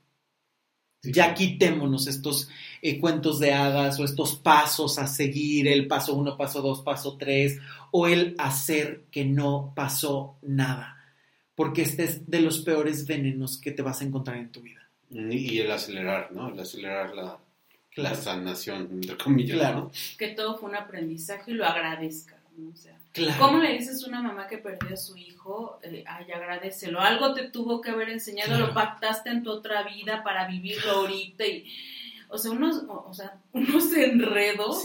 Ya quitémonos estos eh, cuentos de hadas o estos pasos a seguir, el paso uno, paso dos, paso tres, o el hacer que no pasó nada, porque este es de los peores venenos que te vas a encontrar en tu vida. Y el acelerar, ¿no? El acelerar la, la sanación, entre comillas. Claro. Que todo fue un aprendizaje y lo agradezca. ¿no? O sea, ¿Cómo le dices a una mamá que perdió a su hijo? Eh, ay, agradecelo. Algo te tuvo que haber enseñado, lo pactaste en tu otra vida para vivirlo ahorita. Y, o sea, unos, o sea, unos enredos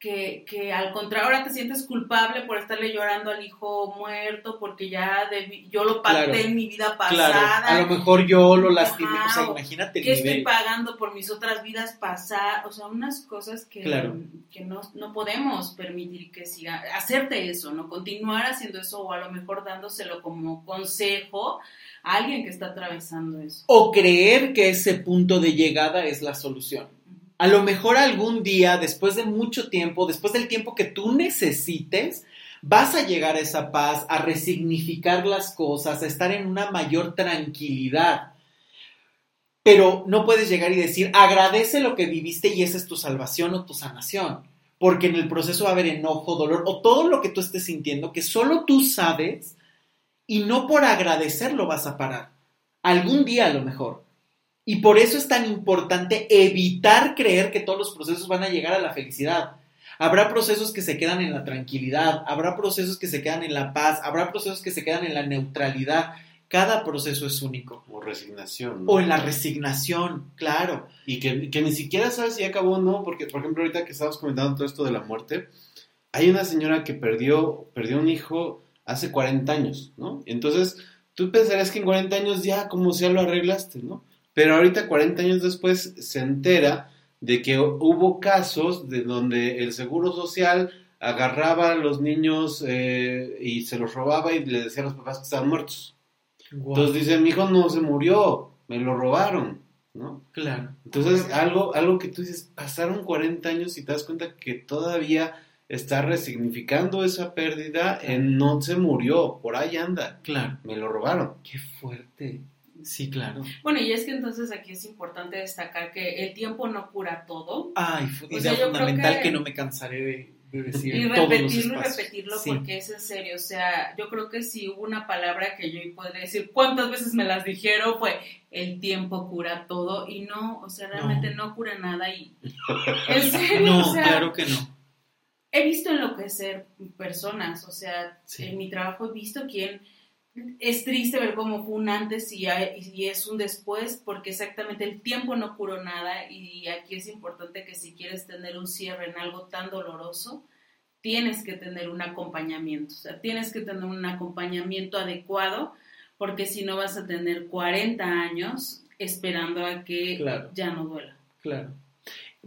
que, que al contrario, ahora te sientes culpable por estarle llorando al hijo muerto, porque ya yo lo pacté Claro. en mi vida Claro, pasada. a lo mejor yo lo lastimé. O sea, imagínate el ¿Qué estoy nivel. pagando por mis otras vidas pasadas? O sea, unas cosas que, Claro. que no, no podemos permitir que siga, hacerte eso, ¿no? Continuar haciendo eso o a lo mejor dándoselo como consejo a alguien que está atravesando eso. O creer que ese punto de llegada es la solución. A lo mejor algún día, después de mucho tiempo, después del tiempo que tú necesites, vas a llegar a esa paz, a resignificar las cosas, a estar en una mayor tranquilidad. Pero no puedes llegar y decir, agradece lo que viviste y esa es tu salvación o tu sanación. Porque en el proceso va a haber enojo, dolor o todo lo que tú estés sintiendo que solo tú sabes y no por agradecerlo vas a parar. Algún día a lo mejor. Y por eso es tan importante evitar creer que todos los procesos van a llegar a la felicidad. Habrá procesos que se quedan en la tranquilidad, habrá procesos que se quedan en la paz, habrá procesos que se quedan en la neutralidad. Cada proceso es único. O resignación. ¿no? O en la resignación, claro. Y que, que ni siquiera sabes si acabó o no, porque, por ejemplo, ahorita que estábamos comentando todo esto de la muerte, hay una señora que perdió, perdió un hijo hace 40 años, ¿no? Entonces, tú pensarías que en 40 años ya como sea lo arreglaste, ¿no? Pero ahorita, 40 años después, se entera de que hubo casos de donde el Seguro Social agarraba a los niños eh, y se los robaba y le decía a los papás que estaban muertos. Entonces dice, mi hijo no se murió, me lo robaron, ¿no? claro. Entonces, algo, algo que tú dices, pasaron 40 años y te das cuenta que todavía está resignificando esa pérdida en no se murió, por ahí anda, Claro. me lo robaron. Qué fuerte. Sí, claro. Bueno, y es que entonces aquí es importante destacar que el tiempo no cura todo. Ay, sea, yo creo fundamental que... que no me cansaré de, de decir Y repetirlo y repetirlo Sí. porque es en serio. O sea, yo creo que si hubo una palabra que yo podría decir cuántas veces me las dijeron, pues el tiempo cura todo y no, o sea, realmente no, cura nada y [laughs] en serio, No, o sea, claro que no. he visto enloquecer personas, o sea, Sí. en mi trabajo he visto quién es triste ver cómo fue un antes y, es un después, porque exactamente el tiempo no curó nada y aquí es importante que si quieres tener un cierre en algo tan doloroso, tienes que tener un acompañamiento, o sea, tienes que tener un acompañamiento adecuado, porque si no vas a tener 40 años esperando a que Claro. ya no duela. Claro.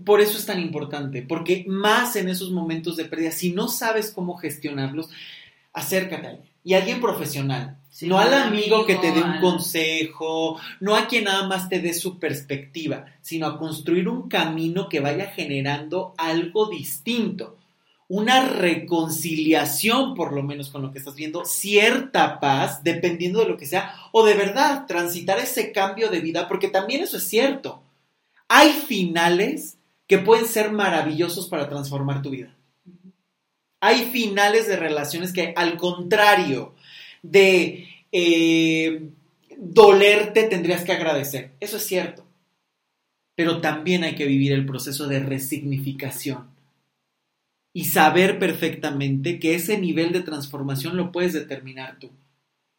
Por eso es tan importante, porque más en esos momentos de pérdida, si no sabes cómo gestionarlos, acércate a alguien. Y a alguien profesional. Sí, no al amigo que te dé un al- consejo, no a quien nada más te dé su perspectiva, sino a construir un camino que vaya generando algo distinto. Una reconciliación, por lo menos, con lo que estás viendo, cierta paz, dependiendo de lo que sea, o de verdad transitar ese cambio de vida, porque también eso es cierto. Hay finales que pueden ser maravillosos para transformar tu vida. Hay finales de relaciones que, al contrario de eh, dolerte, tendrías que agradecer. Eso es cierto. Pero también hay que vivir el proceso de resignificación y saber perfectamente que ese nivel de transformación lo puedes determinar tú.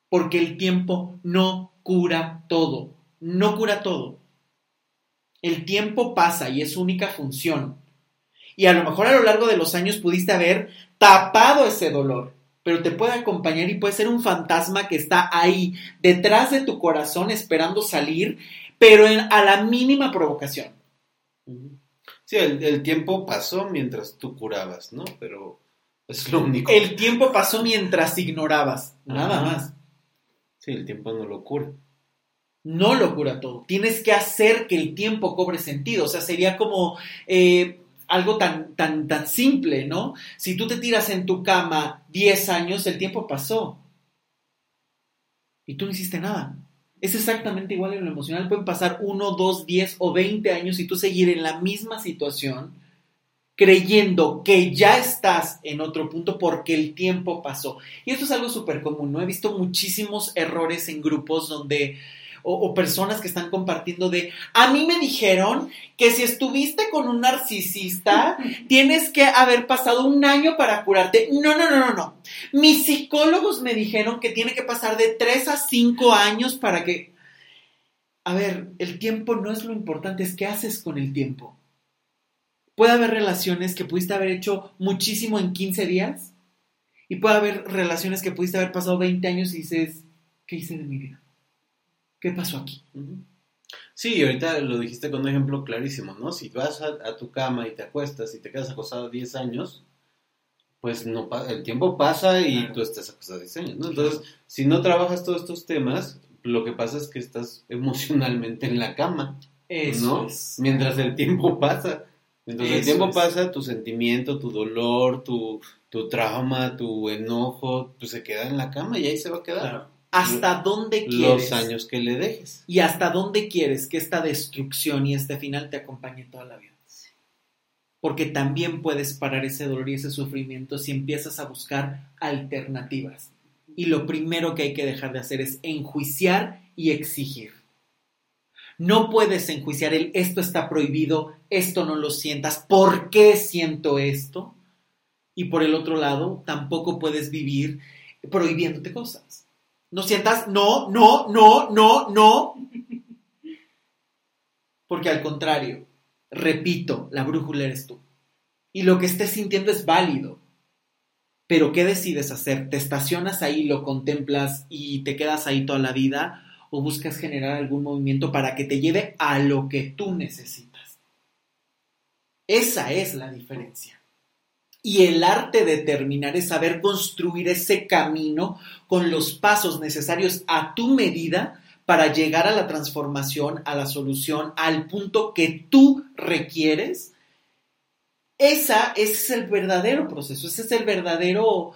Porque el tiempo no cura todo. No cura todo. El tiempo pasa y es su única función. Y a lo mejor a lo largo de los años pudiste haber tapado ese dolor, pero te puede acompañar y puede ser un fantasma que está ahí, detrás de tu corazón, esperando salir, pero en- a la mínima provocación. Sí, el, el tiempo pasó mientras tú curabas, ¿no? Pero es lo único. El tiempo pasó mientras ignorabas, nada Ajá. más. Sí, el tiempo no lo cura. No lo cura todo. Tienes que hacer que el tiempo cobre sentido. O sea, sería como eh, algo tan, tan, tan simple, ¿no? Si tú te tiras en tu cama 10 años, el tiempo pasó. Y tú no hiciste nada. Es exactamente igual en lo emocional. Pueden pasar 1, 2, 10 o 20 años y tú seguir en la misma situación creyendo que ya estás en otro punto porque el tiempo pasó. Y esto es algo súper común, ¿no? He visto muchísimos errores en grupos donde, o, o personas que están compartiendo de, a mí me dijeron que si estuviste con un narcisista, [laughs] tienes que haber pasado un año para curarte. No, no, no, no, no. Mis psicólogos me dijeron que tiene que pasar de 3 a 5 años para que... A ver, el tiempo no es lo importante, es qué haces con el tiempo. Puede haber relaciones que pudiste haber hecho muchísimo en 15 días y puede haber relaciones que pudiste haber pasado 20 años y dices, ¿qué hice de mi vida? ¿Qué pasó aquí? Sí, ahorita lo dijiste con un ejemplo clarísimo, ¿no? Si vas a, a tu cama y te acuestas y te quedas acostado 10 años, pues no el tiempo pasa y Claro. tú estás acostado 10 años, ¿no? Entonces, si no trabajas todos estos temas, lo que pasa es que estás emocionalmente en la cama, Eso ¿no? es. Mientras el tiempo pasa. El Eso tiempo es. pasa, tu sentimiento, tu dolor, tu, tu trauma, tu enojo, pues se queda en la cama y ahí se va a quedar. Claro. ¿Hasta dónde Los quieres? años que le dejes. ¿Y hasta dónde quieres que esta destrucción y este final te acompañe toda la vida? Porque también puedes parar ese dolor y ese sufrimiento si empiezas a buscar alternativas. Y lo primero que hay que dejar de hacer es enjuiciar y exigir. No puedes enjuiciar el esto está prohibido, esto no lo sientas, ¿por qué siento esto? Y por el otro lado, tampoco puedes vivir prohibiéndote cosas. No sientas, no, no, no, no, no. Porque al contrario, repito, la brújula eres tú. Y lo que estés sintiendo es válido. Pero ¿qué decides hacer? ¿Te estacionas ahí, lo contemplas y te quedas ahí toda la vida? ¿O buscas generar algún movimiento para que te lleve a lo que tú necesitas? Esa es la diferencia. Y el arte de terminar es saber construir ese camino con los pasos necesarios a tu medida para llegar a la transformación, a la solución, al punto que tú requieres. Esa, ese es el verdadero proceso, ese es el verdadero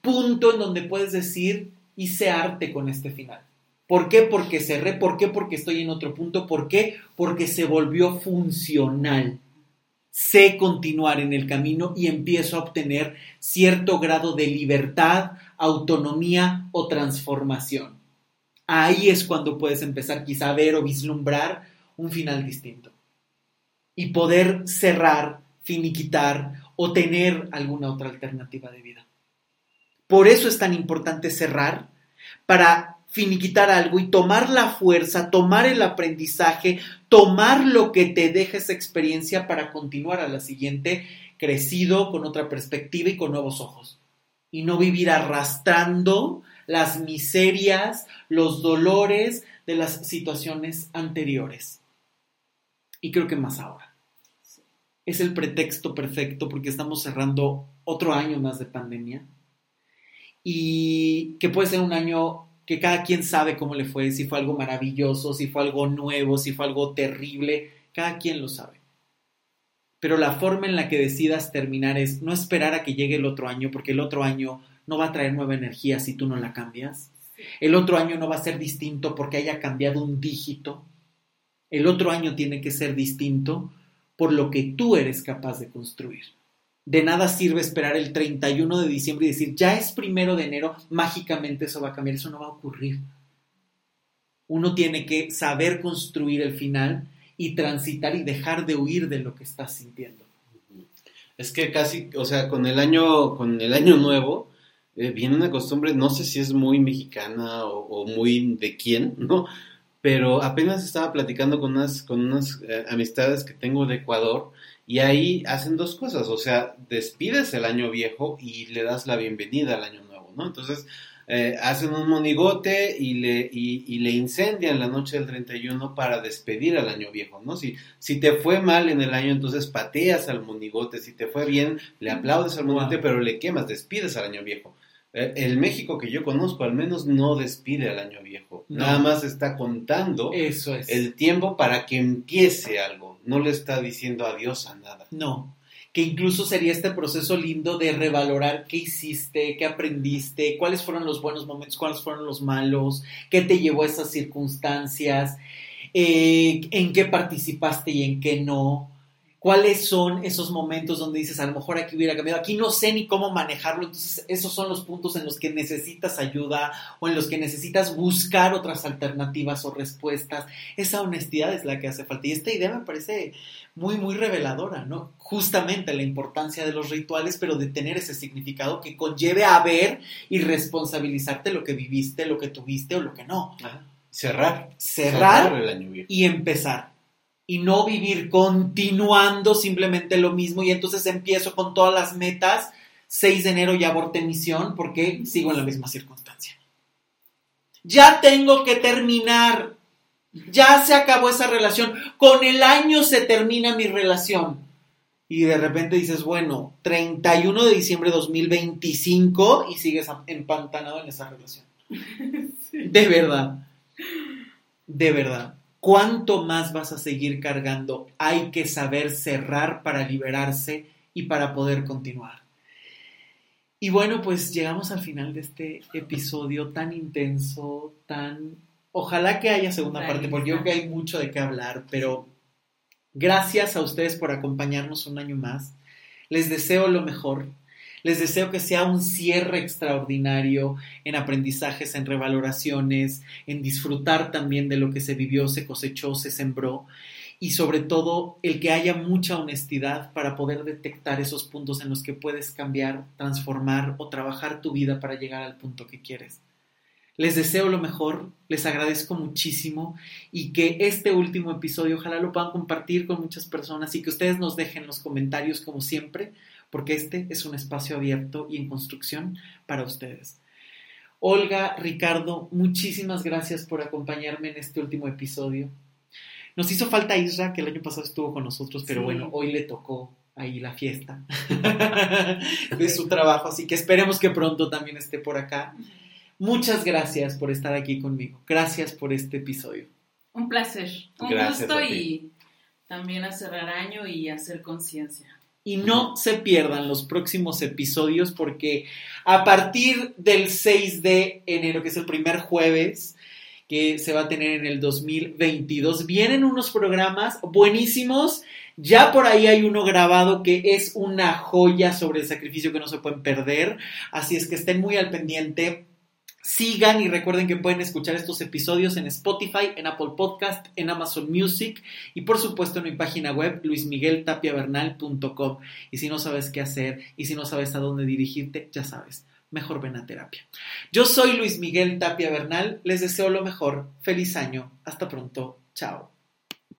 punto en donde puedes decir, hice arte con este final. ¿Por qué? Porque cerré, ¿por qué? Porque estoy en otro punto, ¿por qué? Porque se volvió funcional sé continuar en el camino y empiezo a obtener cierto grado de libertad, autonomía o transformación. Ahí es cuando puedes empezar quizá a ver o vislumbrar un final distinto. Y poder cerrar, finiquitar o tener alguna otra alternativa de vida. Por eso es tan importante cerrar para finiquitar algo y tomar la fuerza, tomar el aprendizaje, tomar lo que te deja esa experiencia para continuar a la siguiente crecido, con otra perspectiva y con nuevos ojos. Y no vivir arrastrando las miserias, los dolores de las situaciones anteriores. Y creo que más ahora. Es el pretexto perfecto porque estamos cerrando otro año más de pandemia y que puede ser un año que cada quien sabe cómo le fue, si fue algo maravilloso, si fue algo nuevo, si fue algo terrible, cada quien lo sabe. Pero la forma en la que decidas terminar es no esperar a que llegue el otro año, porque el otro año no va a traer nueva energía si tú no la cambias. El otro año no va a ser distinto porque haya cambiado un dígito. El otro año tiene que ser distinto por lo que tú eres capaz de construir. De nada sirve esperar el 31 de diciembre y decir, ya es primero de enero, mágicamente eso va a cambiar. Eso no va a ocurrir. Uno tiene que saber construir el final y transitar y dejar de huir de lo que estás sintiendo. Es que casi, o sea, con el año, con el año nuevo, eh, viene una costumbre, no sé si es muy mexicana o, o muy de quién, [laughs] ¿no? Pero apenas estaba platicando con unas, con unas eh, amistades que tengo de Ecuador y ahí hacen dos cosas, o sea, despides el año viejo y le das la bienvenida al año nuevo, ¿no? Entonces, eh, hacen un monigote y le, y, y le incendian la noche del 31 para despedir al año viejo, ¿no? Si, si te fue mal en el año, entonces pateas al monigote, si te fue bien, le aplaudes al monigote, Wow. pero le quemas, despides al año viejo. Eh, El México que yo conozco al menos no despide al año viejo, No. nada más está contando Eso es. el tiempo para que empiece algo, no le está diciendo adiós a nada. No, que incluso sería este proceso lindo de revalorar qué hiciste, qué aprendiste, cuáles fueron los buenos momentos, cuáles fueron los malos, qué te llevó a esas circunstancias, eh, en qué participaste y en qué no. ¿Cuáles son esos momentos donde dices, a lo mejor aquí hubiera cambiado, aquí no sé ni cómo manejarlo? Entonces, esos son los puntos en los que necesitas ayuda o en los que necesitas buscar otras alternativas o respuestas. Esa honestidad es la que hace falta. Y esta idea me parece muy, muy reveladora, ¿no? Justamente la importancia de los rituales, pero de tener ese significado que conlleve a ver y responsabilizarte lo que viviste, lo que tuviste o lo que no. Cerrar. Cerrar el año viejo. y empezar. Y no vivir continuando simplemente lo mismo y entonces empiezo con todas las metas, 6 de enero ya aborté misión porque sigo en la misma circunstancia. Ya tengo que terminar, ya se acabó esa relación, con el año se termina mi relación. Y de repente dices, bueno, 31 de diciembre de 2025 y sigues empantanado en esa relación. [laughs] De verdad, de verdad. ¿Cuánto más vas a seguir cargando? Hay que saber cerrar para liberarse y para poder continuar. Y bueno, pues llegamos al final de este episodio tan intenso, tan... Ojalá que haya segunda parte, porque yo creo que hay mucho de qué hablar, pero gracias a ustedes por acompañarnos un año más. Les deseo lo mejor. Les deseo que sea un cierre extraordinario en aprendizajes, en revaloraciones, en disfrutar también de lo que se vivió, se cosechó, se sembró y sobre todo el que haya mucha honestidad para poder detectar esos puntos en los que puedes cambiar, transformar o trabajar tu vida para llegar al punto que quieres. Les deseo lo mejor, les agradezco muchísimo y que este último episodio ojalá lo puedan compartir con muchas personas y que ustedes nos dejen los comentarios como siempre porque este es un espacio abierto y en construcción para ustedes. Olga, Ricardo, muchísimas gracias por acompañarme en este último episodio. Nos hizo falta Isra, que el año pasado estuvo con nosotros, pero bueno, hoy le tocó ahí la fiesta [laughs] de su trabajo, así que esperemos que pronto también esté por acá. Muchas gracias por estar aquí conmigo. Gracias por este episodio. Un placer, un gusto y también a cerrar año y hacer conciencia y no se pierdan los próximos episodios porque a partir del 6 de enero, que es el primer jueves que se va a tener en el 2022, vienen unos programas buenísimos. Ya por ahí hay uno grabado que es una joya sobre el sacrificio que no se pueden perder. Así es que estén muy al pendiente Sigan y recuerden que pueden escuchar estos episodios en Spotify, en Apple Podcast, en Amazon Music y por supuesto en mi página web luismigueltapiavernal.com. Y si no sabes qué hacer y si no sabes a dónde dirigirte, ya sabes, mejor ven a terapia. Yo soy Luis Miguel Tapia Bernal, les deseo lo mejor, feliz año, hasta pronto, chao.